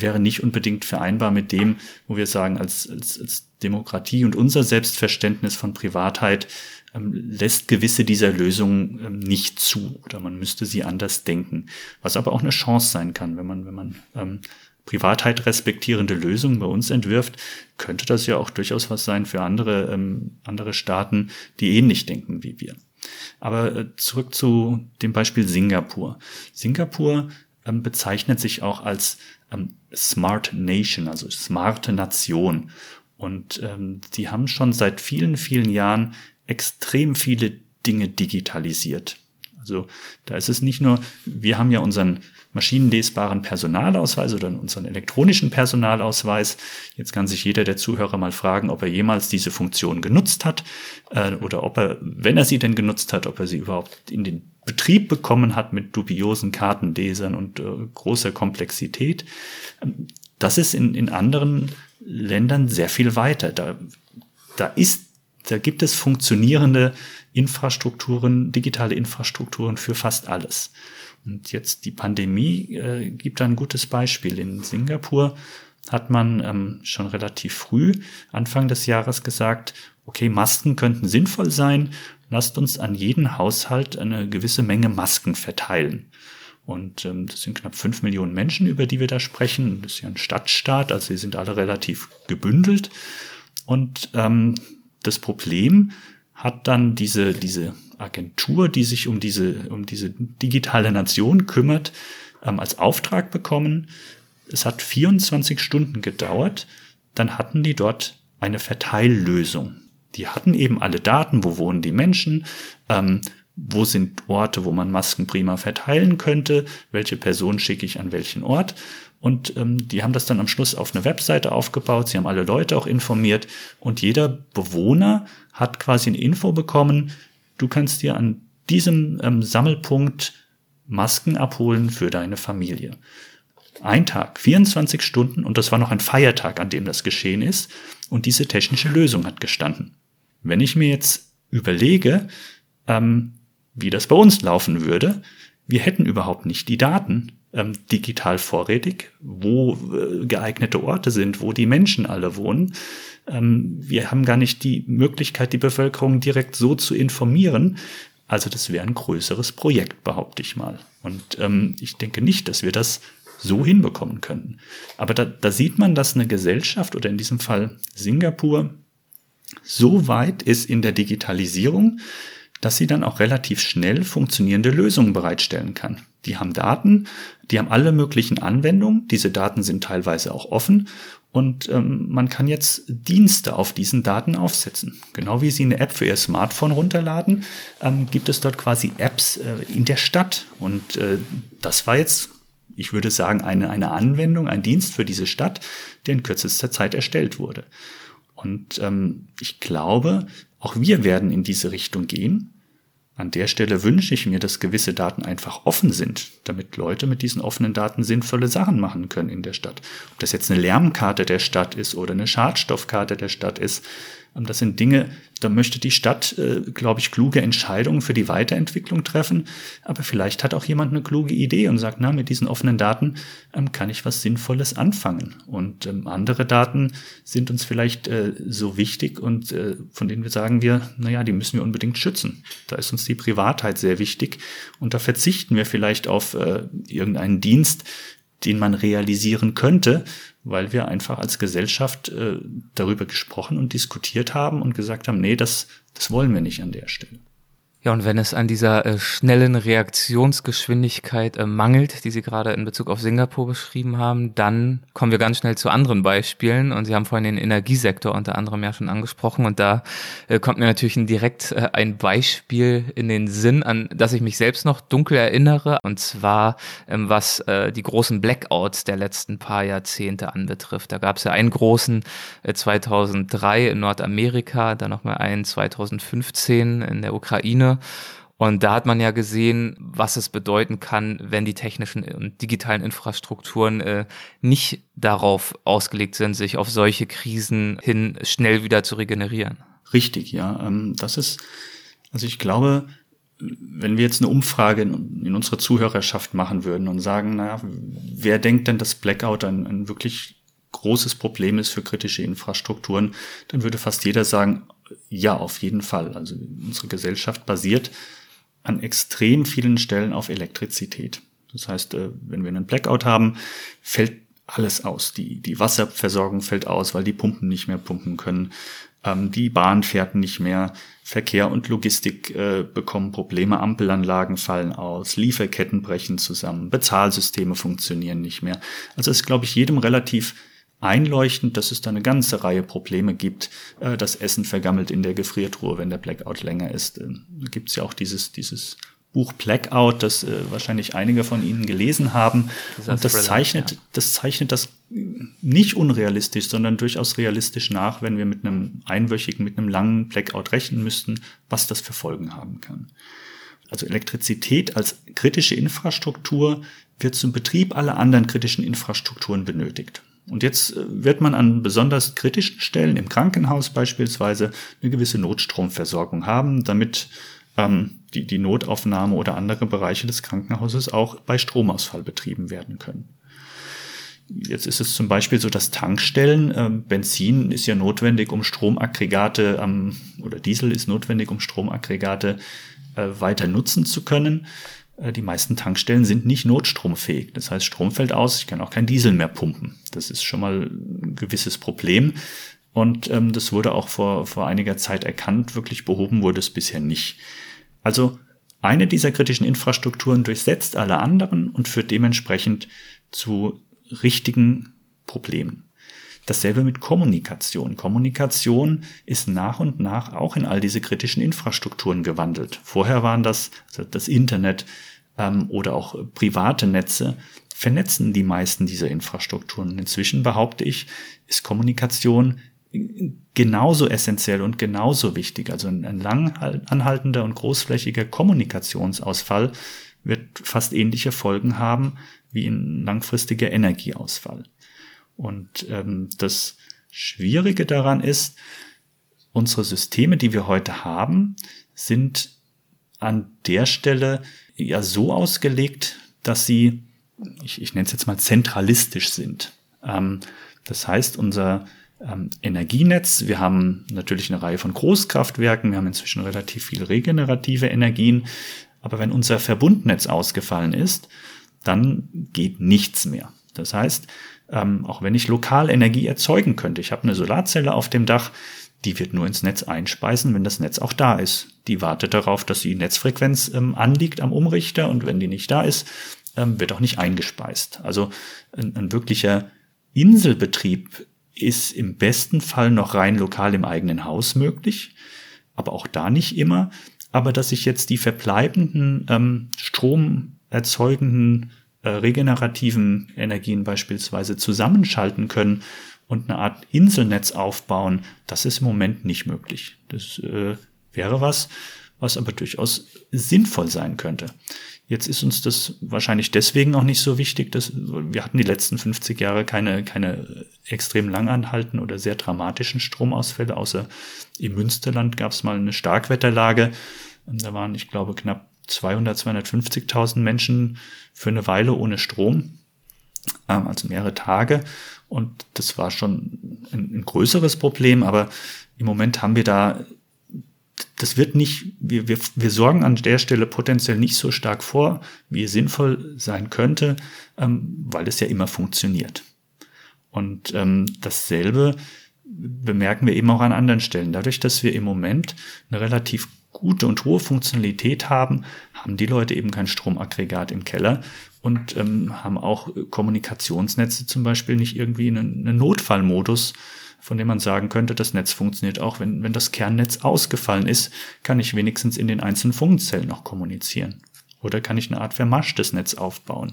wäre nicht unbedingt vereinbar mit dem, wo wir sagen, als, als, als Demokratie und unser Selbstverständnis von Privatheit ähm, lässt gewisse dieser Lösungen ähm, nicht zu oder man müsste sie anders denken. Was aber auch eine Chance sein kann, wenn man, wenn man ähm, Privatheit respektierende Lösungen bei uns entwirft, könnte das ja auch durchaus was sein für andere, ähm, andere Staaten, die ähnlich denken wie wir. Aber äh, zurück zu dem Beispiel Singapur. Singapur ähm, bezeichnet sich auch als ähm, Smart Nation, also smarte Nation. Und ähm, die haben schon seit vielen, vielen Jahren extrem viele Dinge digitalisiert. Also da ist es nicht nur, wir haben ja unseren maschinenlesbaren Personalausweis oder unseren elektronischen Personalausweis. Jetzt kann sich jeder der Zuhörer mal fragen, ob er jemals diese Funktion genutzt hat äh, oder ob er, wenn er sie denn genutzt hat, ob er sie überhaupt in den Betrieb bekommen hat mit dubiosen Kartenlesern und äh, großer Komplexität. Ähm, das ist in, in anderen Ländern sehr viel weiter. Da, da ist da gibt es funktionierende Infrastrukturen, digitale Infrastrukturen für fast alles. Und jetzt die Pandemie äh, gibt ein gutes Beispiel. In Singapur hat man ähm, schon relativ früh, Anfang des Jahres gesagt, okay, Masken könnten sinnvoll sein, lasst uns an jeden Haushalt eine gewisse Menge Masken verteilen. Und ähm, das sind knapp fünf Millionen Menschen, über die wir da sprechen. Das ist ja ein Stadtstaat, also sie sind alle relativ gebündelt. Und ähm, das Problem hat dann diese, diese Agentur, die sich um diese, um diese digitale Nation kümmert, ähm, als Auftrag bekommen. Es hat 24 Stunden gedauert. Dann hatten die dort eine Verteillösung. Die hatten eben alle Daten, wo wohnen die Menschen, ähm, wo sind Orte, wo man Masken prima verteilen könnte, welche Person schicke ich an welchen Ort. Und ähm, die haben das dann am Schluss auf eine Webseite aufgebaut. Sie haben alle Leute auch informiert. Und jeder Bewohner hat quasi eine Info bekommen. Du kannst dir an diesem ähm, Sammelpunkt Masken abholen für deine Familie. Ein Tag, 24 Stunden und das war noch ein Feiertag, an dem das geschehen ist. Und diese technische Lösung hat gestanden. Wenn ich mir jetzt überlege, ähm, wie das bei uns laufen würde, wir hätten überhaupt nicht die Daten ähm, digital vorrätig, wo äh, geeignete Orte sind, wo die Menschen alle wohnen. Ähm, wir haben gar nicht die Möglichkeit, die Bevölkerung direkt so zu informieren. Also das wäre ein größeres Projekt, behaupte ich mal. Und ähm, ich denke nicht, dass wir das so hinbekommen könnten. Aber da, da sieht man, dass eine Gesellschaft oder in diesem Fall Singapur so weit ist in der Digitalisierung, dass sie dann auch relativ schnell funktionierende Lösungen bereitstellen kann. Die haben Daten, die haben alle möglichen Anwendungen, diese Daten sind teilweise auch offen und ähm, man kann jetzt Dienste auf diesen Daten aufsetzen. Genau wie Sie eine App für Ihr Smartphone runterladen, ähm, gibt es dort quasi Apps äh, in der Stadt. Und äh, das war jetzt, ich würde sagen, eine, eine Anwendung, ein Dienst für diese Stadt, der in kürzester Zeit erstellt wurde. Und ähm, ich glaube, auch wir werden in diese Richtung gehen. An der Stelle wünsche ich mir, dass gewisse Daten einfach offen sind, damit Leute mit diesen offenen Daten sinnvolle Sachen machen können in der Stadt. Ob das jetzt eine Lärmkarte der Stadt ist oder eine Schadstoffkarte der Stadt ist, das sind Dinge, da möchte die Stadt, äh, glaube ich, kluge Entscheidungen für die Weiterentwicklung treffen. Aber vielleicht hat auch jemand eine kluge Idee und sagt, na, mit diesen offenen Daten ähm, kann ich was Sinnvolles anfangen. Und ähm, andere Daten sind uns vielleicht äh, so wichtig und äh, von denen wir sagen wir, na ja, die müssen wir unbedingt schützen. Da ist uns die Privatheit sehr wichtig und da verzichten wir vielleicht auf irgendeinen Dienst, den man realisieren könnte, weil wir einfach als Gesellschaft äh, darüber gesprochen und diskutiert haben und gesagt haben, nee, das, das wollen wir nicht an der Stelle. Ja, und wenn es an dieser äh, schnellen Reaktionsgeschwindigkeit äh, mangelt, die Sie gerade in Bezug auf Singapur beschrieben haben, dann kommen wir ganz schnell zu anderen Beispielen. Und Sie haben vorhin den Energiesektor unter anderem ja schon angesprochen. Und da äh, kommt mir natürlich direkt äh, ein Beispiel in den Sinn, an das ich mich selbst noch dunkel erinnere. Und zwar, ähm, was äh, die großen Blackouts der letzten paar Jahrzehnte anbetrifft. Da gab es ja einen großen 2003 äh, in Nordamerika, dann nochmal einen 2015 in der Ukraine und da hat man ja gesehen, was es bedeuten kann, wenn die technischen und digitalen Infrastrukturen äh, nicht darauf ausgelegt sind, sich auf solche Krisen hin schnell wieder zu regenerieren. Richtig, ja. Ähm, das ist, also ich glaube, wenn wir jetzt eine Umfrage in, in unserer Zuhörerschaft machen würden und sagen, naja, wer denkt denn, dass Blackout ein, ein wirklich großes Problem ist für kritische Infrastrukturen, dann würde fast jeder sagen, ja, auf jeden Fall. Also unsere Gesellschaft basiert an extrem vielen Stellen auf Elektrizität. Das heißt, äh, wenn wir einen Blackout haben, fällt alles aus. Die, die Wasserversorgung fällt aus, weil die Pumpen nicht mehr pumpen können. Ähm, die Bahn fährt nicht mehr. Verkehr und Logistik äh, bekommen Probleme. Ampelanlagen fallen aus. Lieferketten brechen zusammen. Bezahlsysteme funktionieren nicht mehr. Also ist, glaube ich, jedem relativ einleuchtend, dass es da eine ganze Reihe Probleme gibt. Äh, das Essen vergammelt in der Gefriertruhe, wenn der Blackout länger ist. Äh, da gibt es ja auch dieses, dieses Buch Blackout, das äh, wahrscheinlich einige von Ihnen gelesen haben. Das und das zeichnet, ja. das zeichnet das nicht unrealistisch, sondern durchaus realistisch nach, wenn wir mit einem einwöchigen, mit einem langen Blackout rechnen müssten, was das für Folgen haben kann. Also Elektrizität als kritische Infrastruktur wird zum Betrieb aller anderen kritischen Infrastrukturen benötigt. Und jetzt äh, wird man an besonders kritischen Stellen, im Krankenhaus beispielsweise, eine gewisse Notstromversorgung haben, damit ähm, die, die Notaufnahme oder andere Bereiche des Krankenhauses auch bei Stromausfall betrieben werden können. Jetzt ist es zum Beispiel so, dass Tankstellen, äh, Benzin ist ja notwendig, um Stromaggregate ähm, oder Diesel ist notwendig, um Stromaggregate äh, weiter nutzen zu können. Äh, die meisten Tankstellen sind nicht notstromfähig. Das heißt, Strom fällt aus, ich kann auch kein Diesel mehr pumpen. Das ist schon mal ein gewisses Problem. Und ähm, das wurde auch vor, vor einiger Zeit erkannt. Wirklich behoben wurde es bisher nicht. Also eine dieser kritischen Infrastrukturen durchsetzt alle anderen und führt dementsprechend zu richtigen Problemen. Dasselbe mit Kommunikation. Kommunikation ist nach und nach auch in all diese kritischen Infrastrukturen gewandelt. Vorher waren das also das Internet ähm, oder auch private Netze, vernetzen die meisten dieser Infrastrukturen. Inzwischen behaupte ich, ist Kommunikation genauso essentiell und genauso wichtig. Also ein lang anhaltender und großflächiger Kommunikationsausfall wird fast ähnliche Folgen haben wie ein langfristiger Energieausfall. Und ähm, das Schwierige daran ist, unsere Systeme, die wir heute haben, sind an der Stelle ja so ausgelegt, dass sie ich, ich nenne es jetzt mal zentralistisch sind. Ähm, das heißt, unser ähm, Energienetz, wir haben natürlich eine Reihe von Großkraftwerken, wir haben inzwischen relativ viele regenerative Energien, aber wenn unser Verbundnetz ausgefallen ist, dann geht nichts mehr. Das heißt, ähm, auch wenn ich lokal Energie erzeugen könnte, ich habe eine Solarzelle auf dem Dach, die wird nur ins Netz einspeisen, wenn das Netz auch da ist. Die wartet darauf, dass die Netzfrequenz ähm, anliegt am Umrichter und wenn die nicht da ist, ähm, wird auch nicht eingespeist. Also ein, ein wirklicher Inselbetrieb ist im besten Fall noch rein lokal im eigenen Haus möglich, aber auch da nicht immer. Aber dass ich jetzt die verbleibenden ähm, stromerzeugenden äh, regenerativen Energien beispielsweise zusammenschalten können und eine Art Inselnetz aufbauen, das ist im Moment nicht möglich. Das äh, wäre was, was aber durchaus sinnvoll sein könnte. Jetzt ist uns das wahrscheinlich deswegen auch nicht so wichtig, dass wir hatten die letzten 50 Jahre keine, keine extrem langanhaltenden oder sehr dramatischen Stromausfälle, außer im Münsterland gab es mal eine Starkwetterlage. Da waren, ich glaube, knapp 200, 250.000 Menschen für eine Weile ohne Strom, ähm, also mehrere Tage. Und das war schon ein, ein größeres Problem, aber im Moment haben wir da das wird nicht, wir, wir, wir sorgen an der Stelle potenziell nicht so stark vor, wie es sinnvoll sein könnte, ähm, weil es ja immer funktioniert. Und ähm, dasselbe bemerken wir eben auch an anderen Stellen. Dadurch, dass wir im Moment eine relativ gute und hohe Funktionalität haben, haben die Leute eben kein Stromaggregat im Keller und ähm, haben auch Kommunikationsnetze zum Beispiel nicht irgendwie einen, einen Notfallmodus, von dem man sagen könnte, das Netz funktioniert auch, wenn, wenn das Kernnetz ausgefallen ist, kann ich wenigstens in den einzelnen Funkzellen noch kommunizieren. Oder kann ich eine Art vermaschtes Netz aufbauen.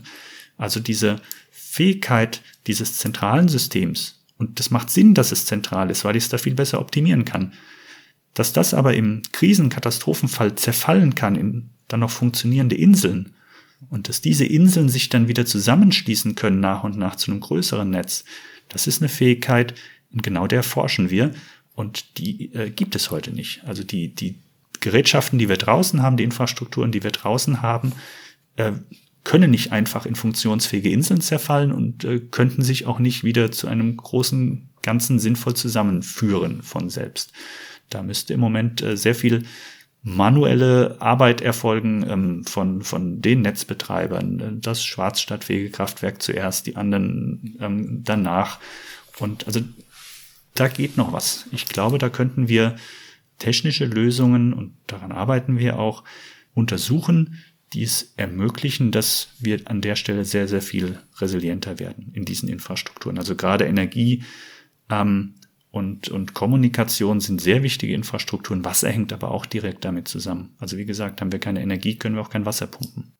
Also diese Fähigkeit dieses zentralen Systems, und das macht Sinn, dass es zentral ist, weil ich es da viel besser optimieren kann, dass das aber im Krisenkatastrophenfall zerfallen kann in dann noch funktionierende Inseln und dass diese Inseln sich dann wieder zusammenschließen können nach und nach zu einem größeren Netz, das ist eine Fähigkeit, und genau der forschen wir. Und die äh, gibt es heute nicht. Also die, die Gerätschaften, die wir draußen haben, die Infrastrukturen, die wir draußen haben, äh, können nicht einfach in funktionsfähige Inseln zerfallen und äh, könnten sich auch nicht wieder zu einem großen Ganzen sinnvoll zusammenführen von selbst. Da müsste im Moment äh, sehr viel manuelle Arbeit erfolgen ähm, von, von den Netzbetreibern. Das Schwarzstadtwegekraftwerk zuerst, die anderen ähm, danach. Und also da geht noch was. Ich glaube, da könnten wir technische Lösungen, und daran arbeiten wir auch, untersuchen, die es ermöglichen, dass wir an der Stelle sehr, sehr viel resilienter werden in diesen Infrastrukturen. Also gerade Energie ähm, und, und Kommunikation sind sehr wichtige Infrastrukturen. Wasser hängt aber auch direkt damit zusammen. Also wie gesagt, haben wir keine Energie, können wir auch kein Wasser pumpen.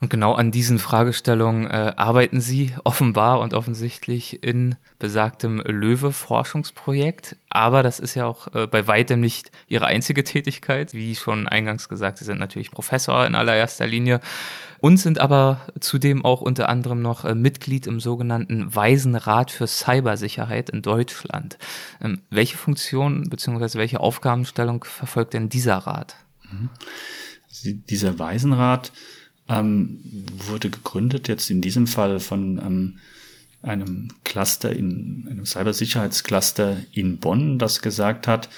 Und genau an diesen Fragestellungen äh, arbeiten Sie offenbar und offensichtlich in besagtem Löwe-Forschungsprojekt. Aber das ist ja auch äh, bei weitem nicht Ihre einzige Tätigkeit. Wie schon eingangs gesagt, Sie sind natürlich Professor in allererster Linie und sind aber zudem auch unter anderem noch äh, Mitglied im sogenannten Weisenrat für Cybersicherheit in Deutschland. Ähm, welche Funktion bzw. welche Aufgabenstellung verfolgt denn dieser Rat? Mhm. Dieser Weisenrat ähm, wurde gegründet, jetzt in diesem Fall von ähm, einem Cluster in einem Cybersicherheitscluster in Bonn, das gesagt hat,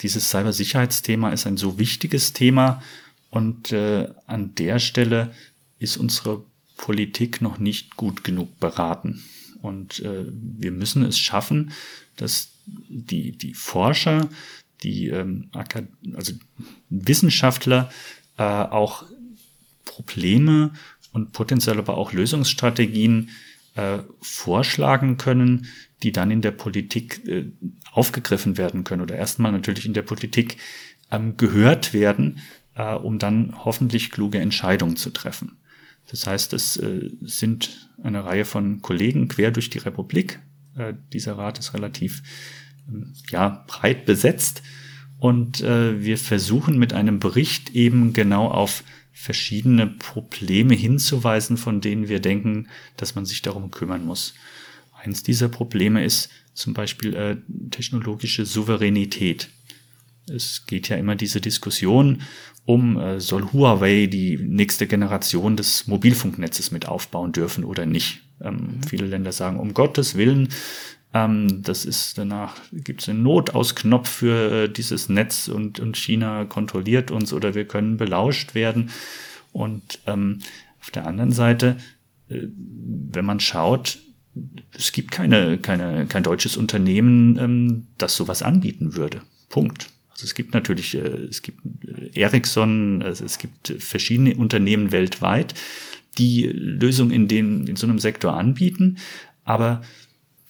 dieses Cybersicherheitsthema ist ein so wichtiges Thema und äh, an der Stelle ist unsere Politik noch nicht gut genug beraten. Und äh, wir müssen es schaffen, dass die, die Forscher, die ähm, also Wissenschaftler äh, auch Probleme und potenziell aber auch Lösungsstrategien äh, vorschlagen können, die dann in der Politik äh, aufgegriffen werden können oder erstmal natürlich in der Politik ähm, gehört werden, äh, um dann hoffentlich kluge Entscheidungen zu treffen. Das heißt, es äh, sind eine Reihe von Kollegen quer durch die Republik. Äh, dieser Rat ist relativ ähm, ja, breit besetzt und äh, wir versuchen mit einem Bericht eben genau auf verschiedene Probleme hinzuweisen, von denen wir denken, dass man sich darum kümmern muss. Eins dieser Probleme ist zum Beispiel äh, technologische Souveränität. Es geht ja immer diese Diskussion um, äh, soll Huawei die nächste Generation des Mobilfunknetzes mit aufbauen dürfen oder nicht. Ähm, mhm. Viele Länder sagen, um Gottes Willen, ähm, das ist danach, gibt es einen Notausknopf für äh, dieses Netz und, und China kontrolliert uns oder wir können belauscht werden. Und ähm, auf der anderen Seite, äh, wenn man schaut, es gibt keine, keine, kein deutsches Unternehmen, ähm, das sowas anbieten würde. Punkt. Also es gibt natürlich, äh, es gibt äh, Ericsson, es gibt verschiedene Unternehmen weltweit, die Lösungen in dem, in so einem Sektor anbieten. Aber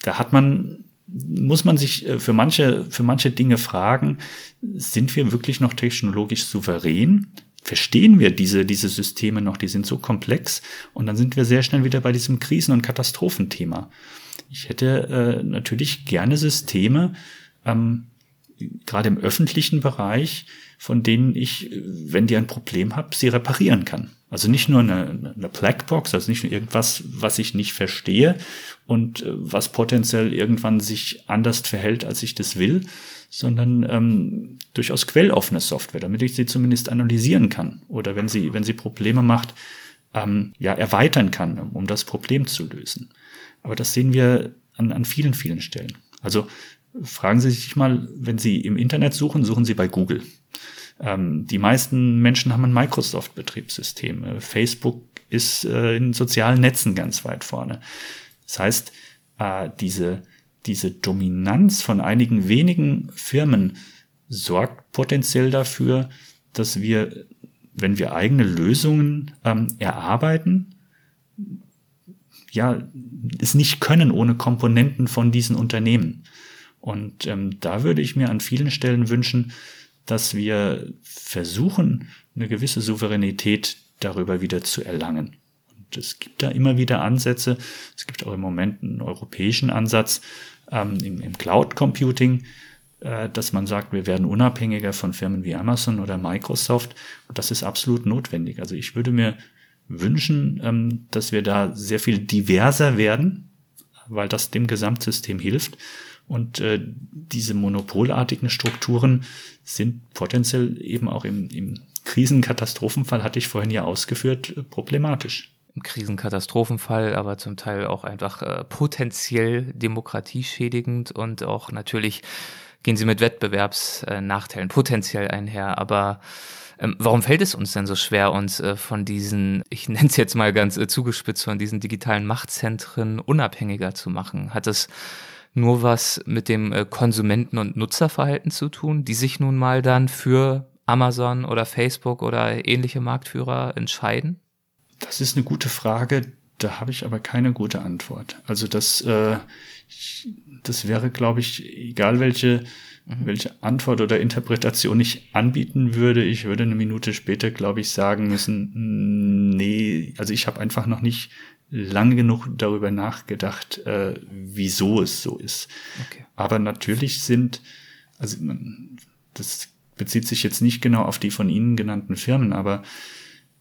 da hat man, muss man sich äh, für manche, für manche Dinge fragen, sind wir wirklich noch technologisch souverän? Verstehen wir diese, diese Systeme noch? Die sind so komplex. Und dann sind wir sehr schnell wieder bei diesem Krisen- und Katastrophenthema. Ich hätte äh, natürlich gerne Systeme, ähm, gerade im öffentlichen Bereich, von denen ich, wenn die ein Problem habe, sie reparieren kann. Also nicht nur eine, eine Blackbox, also nicht nur irgendwas, was ich nicht verstehe und äh, was potenziell irgendwann sich anders verhält, als ich das will, sondern ähm, durchaus quelloffene Software, damit ich sie zumindest analysieren kann oder wenn sie, wenn sie Probleme macht, ähm, ja, erweitern kann, um das Problem zu lösen. Aber das sehen wir an, an vielen, vielen Stellen. Also fragen Sie sich mal, wenn Sie im Internet suchen, suchen Sie bei Google. Ähm, die meisten Menschen haben ein Microsoft-Betriebssystem. Äh, Facebook ist äh, in sozialen Netzen ganz weit vorne. Das heißt, äh, diese, diese Dominanz von einigen wenigen Firmen sorgt potenziell dafür, dass wir, wenn wir eigene Lösungen ähm, erarbeiten, ja, es nicht können ohne Komponenten von diesen Unternehmen. Und ähm, da würde ich mir an vielen Stellen wünschen, dass wir versuchen, eine gewisse Souveränität darüber wieder zu erlangen. Und es gibt da immer wieder Ansätze. Es gibt auch im Moment einen europäischen Ansatz ähm, im, im Cloud Computing, äh, dass man sagt, wir werden unabhängiger von Firmen wie Amazon oder Microsoft. Und das ist absolut notwendig. Also ich würde mir wünschen, ähm, dass wir da sehr viel diverser werden, weil das dem Gesamtsystem hilft und äh, diese monopolartigen Strukturen sind potenziell eben auch im, im Krisenkatastrophenfall, hatte ich vorhin ja ausgeführt, problematisch. Im Krisenkatastrophenfall, aber zum Teil auch einfach äh, potenziell demokratieschädigend und auch natürlich gehen sie mit Wettbewerbsnachteilen potenziell einher. Aber ähm, warum fällt es uns denn so schwer, uns äh, von diesen, ich nenne es jetzt mal ganz äh, zugespitzt, von diesen digitalen Machtzentren unabhängiger zu machen? Hat es nur was mit dem äh, Konsumenten- und Nutzerverhalten zu tun, die sich nun mal dann für Amazon oder Facebook oder ähnliche Marktführer entscheiden? Das ist eine gute Frage, da habe ich aber keine gute Antwort. Also das, äh, das wäre, glaube ich, egal welche, mhm. welche Antwort oder Interpretation ich anbieten würde, ich würde eine Minute später, glaube ich, sagen müssen, nee, also ich habe einfach noch nicht lange genug darüber nachgedacht, äh, wieso es so ist. Okay. Aber natürlich sind, also das bezieht sich jetzt nicht genau auf die von Ihnen genannten Firmen, aber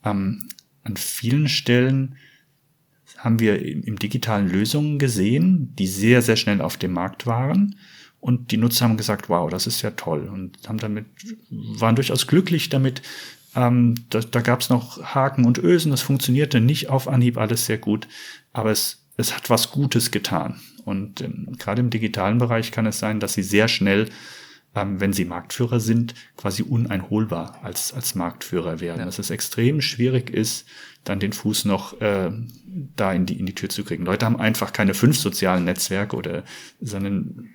ähm, an vielen Stellen haben wir im, im digitalen Lösungen gesehen, die sehr, sehr schnell auf dem Markt waren. Und die Nutzer haben gesagt, wow, das ist ja toll. Und haben damit, waren durchaus glücklich damit, ähm, da da gab es noch Haken und Ösen, das funktionierte nicht auf Anhieb alles sehr gut, aber es, es hat was Gutes getan. Und ähm, gerade im digitalen Bereich kann es sein, dass sie sehr schnell, ähm, wenn sie Marktführer sind, quasi uneinholbar als, als Marktführer werden. Ja. Dass es extrem schwierig ist, dann den Fuß noch äh, da in die, in die Tür zu kriegen. Leute haben einfach keine fünf sozialen Netzwerke oder, sondern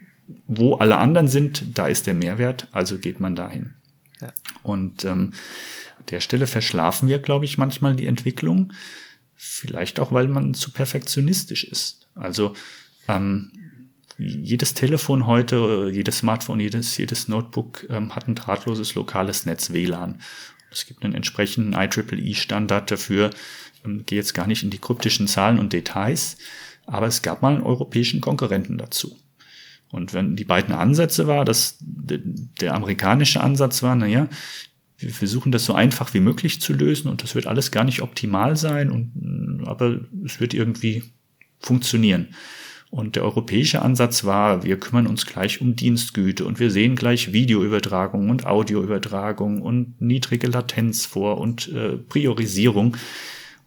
wo alle anderen sind, da ist der Mehrwert, also geht man dahin. Ja. Und ähm, der Stelle verschlafen wir, glaube ich, manchmal die Entwicklung. Vielleicht auch, weil man zu perfektionistisch ist. Also ähm, jedes Telefon heute, jedes Smartphone, jedes, jedes Notebook ähm, hat ein drahtloses lokales Netz WLAN. Es gibt einen entsprechenden IEEE-Standard dafür. Ähm, gehe jetzt gar nicht in die kryptischen Zahlen und Details, aber es gab mal einen europäischen Konkurrenten dazu. Und wenn die beiden Ansätze war, dass der amerikanische Ansatz war, naja, wir versuchen das so einfach wie möglich zu lösen und das wird alles gar nicht optimal sein und, aber es wird irgendwie funktionieren. Und der europäische Ansatz war, wir kümmern uns gleich um Dienstgüte und wir sehen gleich Videoübertragung und Audioübertragung und niedrige Latenz vor und äh, Priorisierung.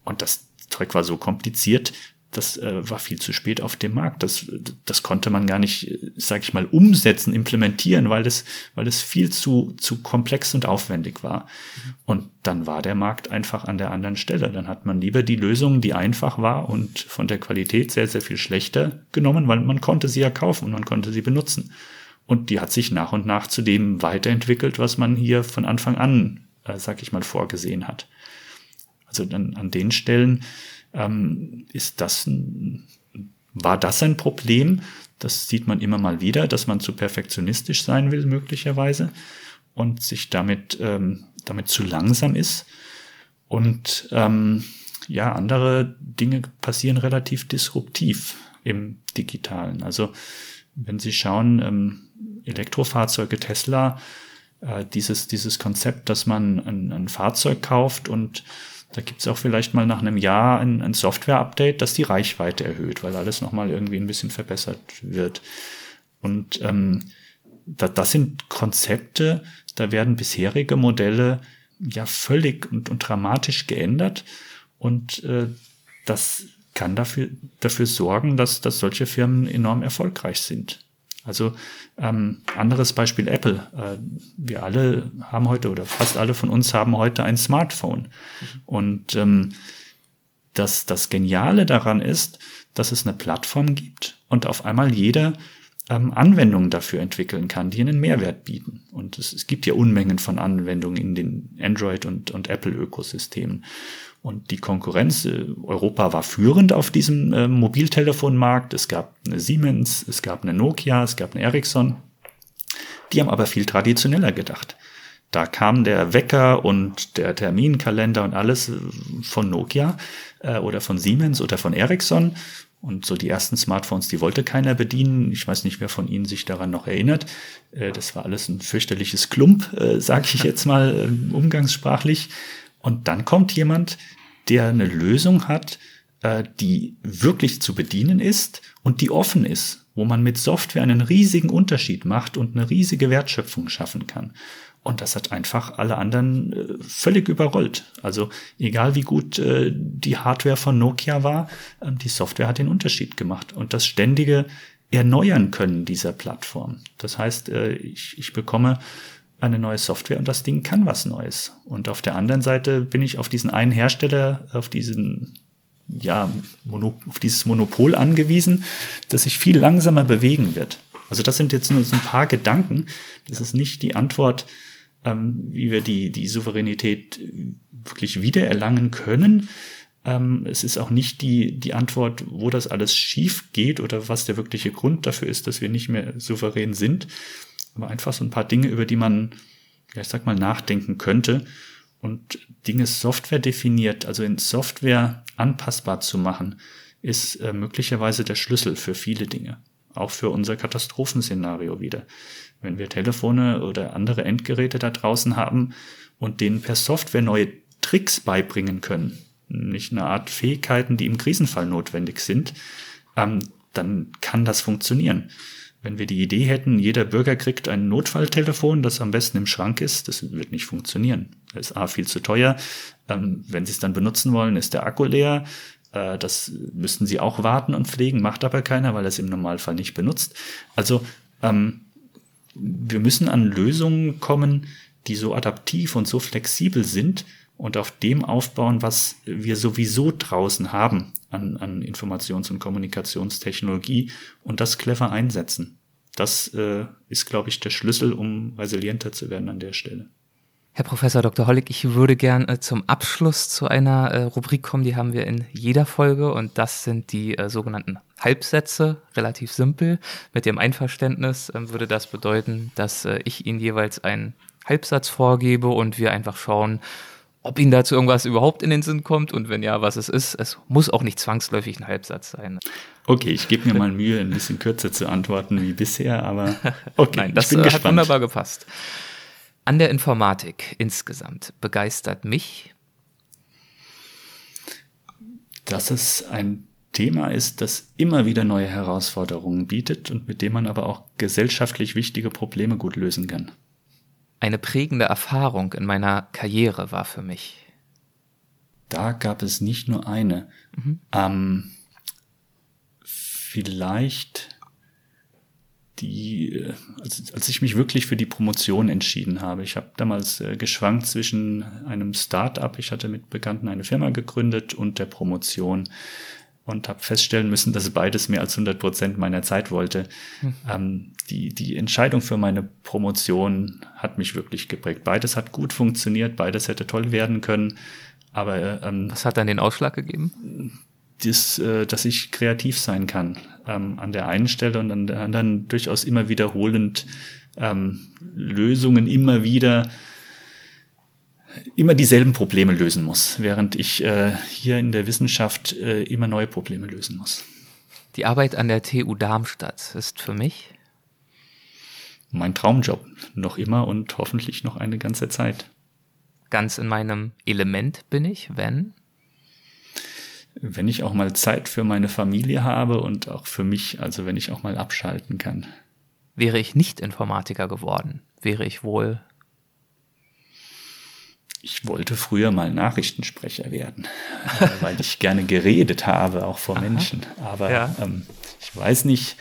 Und das Zeug war so kompliziert, das äh, war viel zu spät auf dem Markt. Das, das konnte man gar nicht, sag ich mal, umsetzen, implementieren, weil das, weil das viel zu, zu komplex und aufwendig war. Und dann war der Markt einfach an der anderen Stelle. Dann hat man lieber die Lösung, die einfach war und von der Qualität sehr, sehr viel schlechter genommen, weil man konnte sie ja kaufen und man konnte sie benutzen. Und die hat sich nach und nach zu dem weiterentwickelt, was man hier von Anfang an, äh, sag ich mal, vorgesehen hat. Also dann an den Stellen, ähm, ist das war das ein Problem? Das sieht man immer mal wieder, dass man zu perfektionistisch sein will, möglicherweise, und sich damit, ähm, damit zu langsam ist. Und ähm, ja, andere Dinge passieren relativ disruptiv im Digitalen. Also wenn Sie schauen, ähm, Elektrofahrzeuge Tesla, äh, dieses, dieses Konzept, dass man ein, ein Fahrzeug kauft und da gibt's auch vielleicht mal nach einem Jahr ein, ein Software-Update, das die Reichweite erhöht, weil alles nochmal irgendwie ein bisschen verbessert wird. Und ähm, da, das sind Konzepte, da werden bisherige Modelle ja völlig und, und dramatisch geändert. Und äh, das kann dafür, dafür sorgen, dass, dass solche Firmen enorm erfolgreich sind. Also ähm, anderes Beispiel Apple. Äh, wir alle haben heute oder fast alle von uns haben heute ein Smartphone. Und ähm, das, das Geniale daran ist, dass es eine Plattform gibt und auf einmal jeder ähm, Anwendungen dafür entwickeln kann, die einen Mehrwert bieten. Und es, es gibt ja Unmengen von Anwendungen in den Android- und, und Apple-Ökosystemen. Und die Konkurrenz, äh, Europa war führend auf diesem äh, Mobiltelefonmarkt. Es gab eine Siemens, es gab eine Nokia, es gab eine Ericsson. Die haben aber viel traditioneller gedacht. Da kam der Wecker und der Terminkalender und alles äh, von Nokia äh, oder von Siemens oder von Ericsson. Und so die ersten Smartphones, die wollte keiner bedienen. Ich weiß nicht, wer von Ihnen sich daran noch erinnert. Äh, das war alles ein fürchterliches Klump, sage ich jetzt mal umgangssprachlich. Und dann kommt jemand, der eine Lösung hat, äh, die wirklich zu bedienen ist und die offen ist, wo man mit Software einen riesigen Unterschied macht und eine riesige Wertschöpfung schaffen kann. Und das hat einfach alle anderen äh, völlig überrollt. Also egal wie gut äh, die Hardware von Nokia war, äh, die Software hat den Unterschied gemacht. Und das ständige Erneuern können dieser Plattform. Das heißt, ich, ich bekomme eine neue Software und das Ding kann was Neues. Und auf der anderen Seite bin ich auf diesen einen Hersteller, auf diesen ja, Mono, auf dieses Monopol angewiesen, das sich viel langsamer bewegen wird. Also das sind jetzt nur so ein paar Gedanken. Das ist nicht die Antwort, ähm, wie wir die, die Souveränität wirklich wiedererlangen können. Ähm, es ist auch nicht die, die Antwort, wo das alles schief geht oder was der wirkliche Grund dafür ist, dass wir nicht mehr souverän sind aber einfach so ein paar Dinge, über die man, ja, ich sag mal, nachdenken könnte und Dinge Software definiert, also in Software anpassbar zu machen, ist äh, möglicherweise der Schlüssel für viele Dinge. Auch für unser Katastrophenszenario wieder. Wenn wir Telefone oder andere Endgeräte da draußen haben und denen per Software neue Tricks beibringen können, nicht eine Art Fähigkeiten, die im Krisenfall notwendig sind, ähm, dann kann das funktionieren. Wenn wir die Idee hätten, jeder Bürger kriegt ein Notfalltelefon, das am besten im Schrank ist, das wird nicht funktionieren. Das ist A viel zu teuer. Ähm, wenn Sie es dann benutzen wollen, ist der Akku leer. Äh, das müssten Sie auch warten und pflegen, macht aber keiner, weil er es im Normalfall nicht benutzt. Also ähm, wir müssen an Lösungen kommen, die so adaptiv und so flexibel sind und auf dem aufbauen, was wir sowieso draußen haben an, an Informations- und Kommunikationstechnologie und das clever einsetzen. Das äh, ist, glaube ich, der Schlüssel, um resilienter zu werden an der Stelle. Herr Professor Dr. Hollig, ich würde gern äh, zum Abschluss zu einer äh, Rubrik kommen, die haben wir in jeder Folge und das sind die äh, sogenannten Halbsätze, relativ simpel. Mit dem Einverständnis ähm, würde das bedeuten, dass äh, ich Ihnen jeweils einen Halbsatz vorgebe und wir einfach schauen, ob Ihnen dazu irgendwas überhaupt in den Sinn kommt und wenn ja, was es ist. Es muss auch nicht zwangsläufig ein Halbsatz sein. Okay, ich gebe mir mal Mühe, ein bisschen kürzer zu antworten wie bisher, aber okay, Nein, das hat gespannt. wunderbar gepasst. An der Informatik insgesamt begeistert mich, dass es ein Thema ist, das immer wieder neue Herausforderungen bietet und mit dem man aber auch gesellschaftlich wichtige Probleme gut lösen kann. Eine prägende Erfahrung in meiner Karriere war für mich. Da gab es nicht nur eine. Mhm. Ähm, vielleicht die, als, als ich mich wirklich für die Promotion entschieden habe. Ich habe damals äh, geschwankt zwischen einem Start-up, ich hatte mit Bekannten eine Firma gegründet und der Promotion und habe feststellen müssen, dass beides mehr als 100 Prozent meiner Zeit wollte. Hm. Ähm, die, die Entscheidung für meine Promotion hat mich wirklich geprägt. Beides hat gut funktioniert, beides hätte toll werden können. Aber ähm, was hat dann den Ausschlag gegeben? Das, äh, dass ich kreativ sein kann ähm, an der einen Stelle und an der anderen durchaus immer wiederholend ähm, Lösungen immer wieder immer dieselben Probleme lösen muss, während ich äh, hier in der Wissenschaft äh, immer neue Probleme lösen muss. Die Arbeit an der TU Darmstadt ist für mich mein Traumjob, noch immer und hoffentlich noch eine ganze Zeit. Ganz in meinem Element bin ich, wenn? Wenn ich auch mal Zeit für meine Familie habe und auch für mich, also wenn ich auch mal abschalten kann. Wäre ich nicht Informatiker geworden, wäre ich wohl ich wollte früher mal Nachrichtensprecher werden, äh, weil ich gerne geredet habe, auch vor Aha. Menschen. Aber ja. ähm, ich weiß nicht,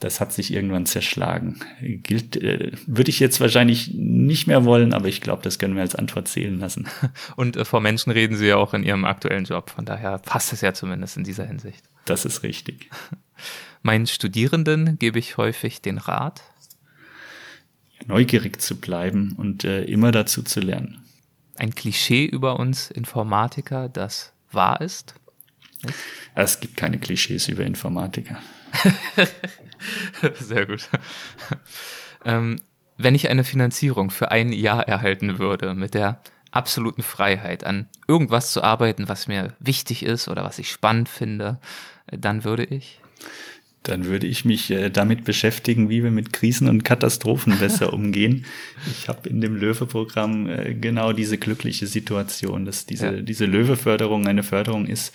das hat sich irgendwann zerschlagen. Gilt, äh, würde ich jetzt wahrscheinlich nicht mehr wollen, aber ich glaube, das können wir als Antwort zählen lassen. Und äh, vor Menschen reden Sie ja auch in Ihrem aktuellen Job. Von daher passt es ja zumindest in dieser Hinsicht. Das ist richtig. Meinen Studierenden gebe ich häufig den Rat, neugierig zu bleiben und äh, immer dazu zu lernen ein Klischee über uns Informatiker, das wahr ist? Es gibt keine Klischees über Informatiker. Sehr gut. Ähm, wenn ich eine Finanzierung für ein Jahr erhalten würde, mit der absoluten Freiheit, an irgendwas zu arbeiten, was mir wichtig ist oder was ich spannend finde, dann würde ich dann würde ich mich äh, damit beschäftigen, wie wir mit Krisen und Katastrophen besser umgehen. Ich habe in dem Löwe-Programm äh, genau diese glückliche Situation, dass diese, ja. diese Löwe-Förderung eine Förderung ist,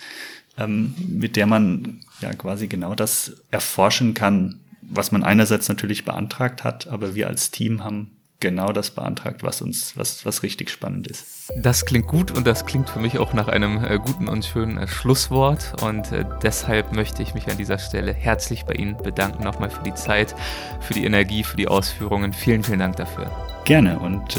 ähm, mit der man ja quasi genau das erforschen kann, was man einerseits natürlich beantragt hat, aber wir als Team haben genau das beantragt, was uns, was, was richtig spannend ist. Das klingt gut und das klingt für mich auch nach einem äh, guten und schönen äh, Schlusswort. Und äh, deshalb möchte ich mich an dieser Stelle herzlich bei Ihnen bedanken, nochmal für die Zeit, für die Energie, für die Ausführungen. Vielen, vielen Dank dafür. Gerne und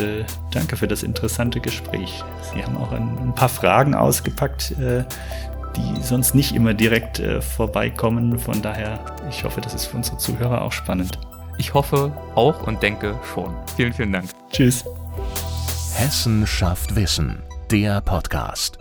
danke für das interessante Gespräch. Sie haben auch ein, ein paar Fragen ausgepackt, die sonst nicht immer direkt vorbeikommen. Von daher, ich hoffe, das ist für unsere Zuhörer auch spannend. Ich hoffe auch und denke schon. Vielen, vielen Dank. Tschüss. Hessen schafft Wissen, der Podcast.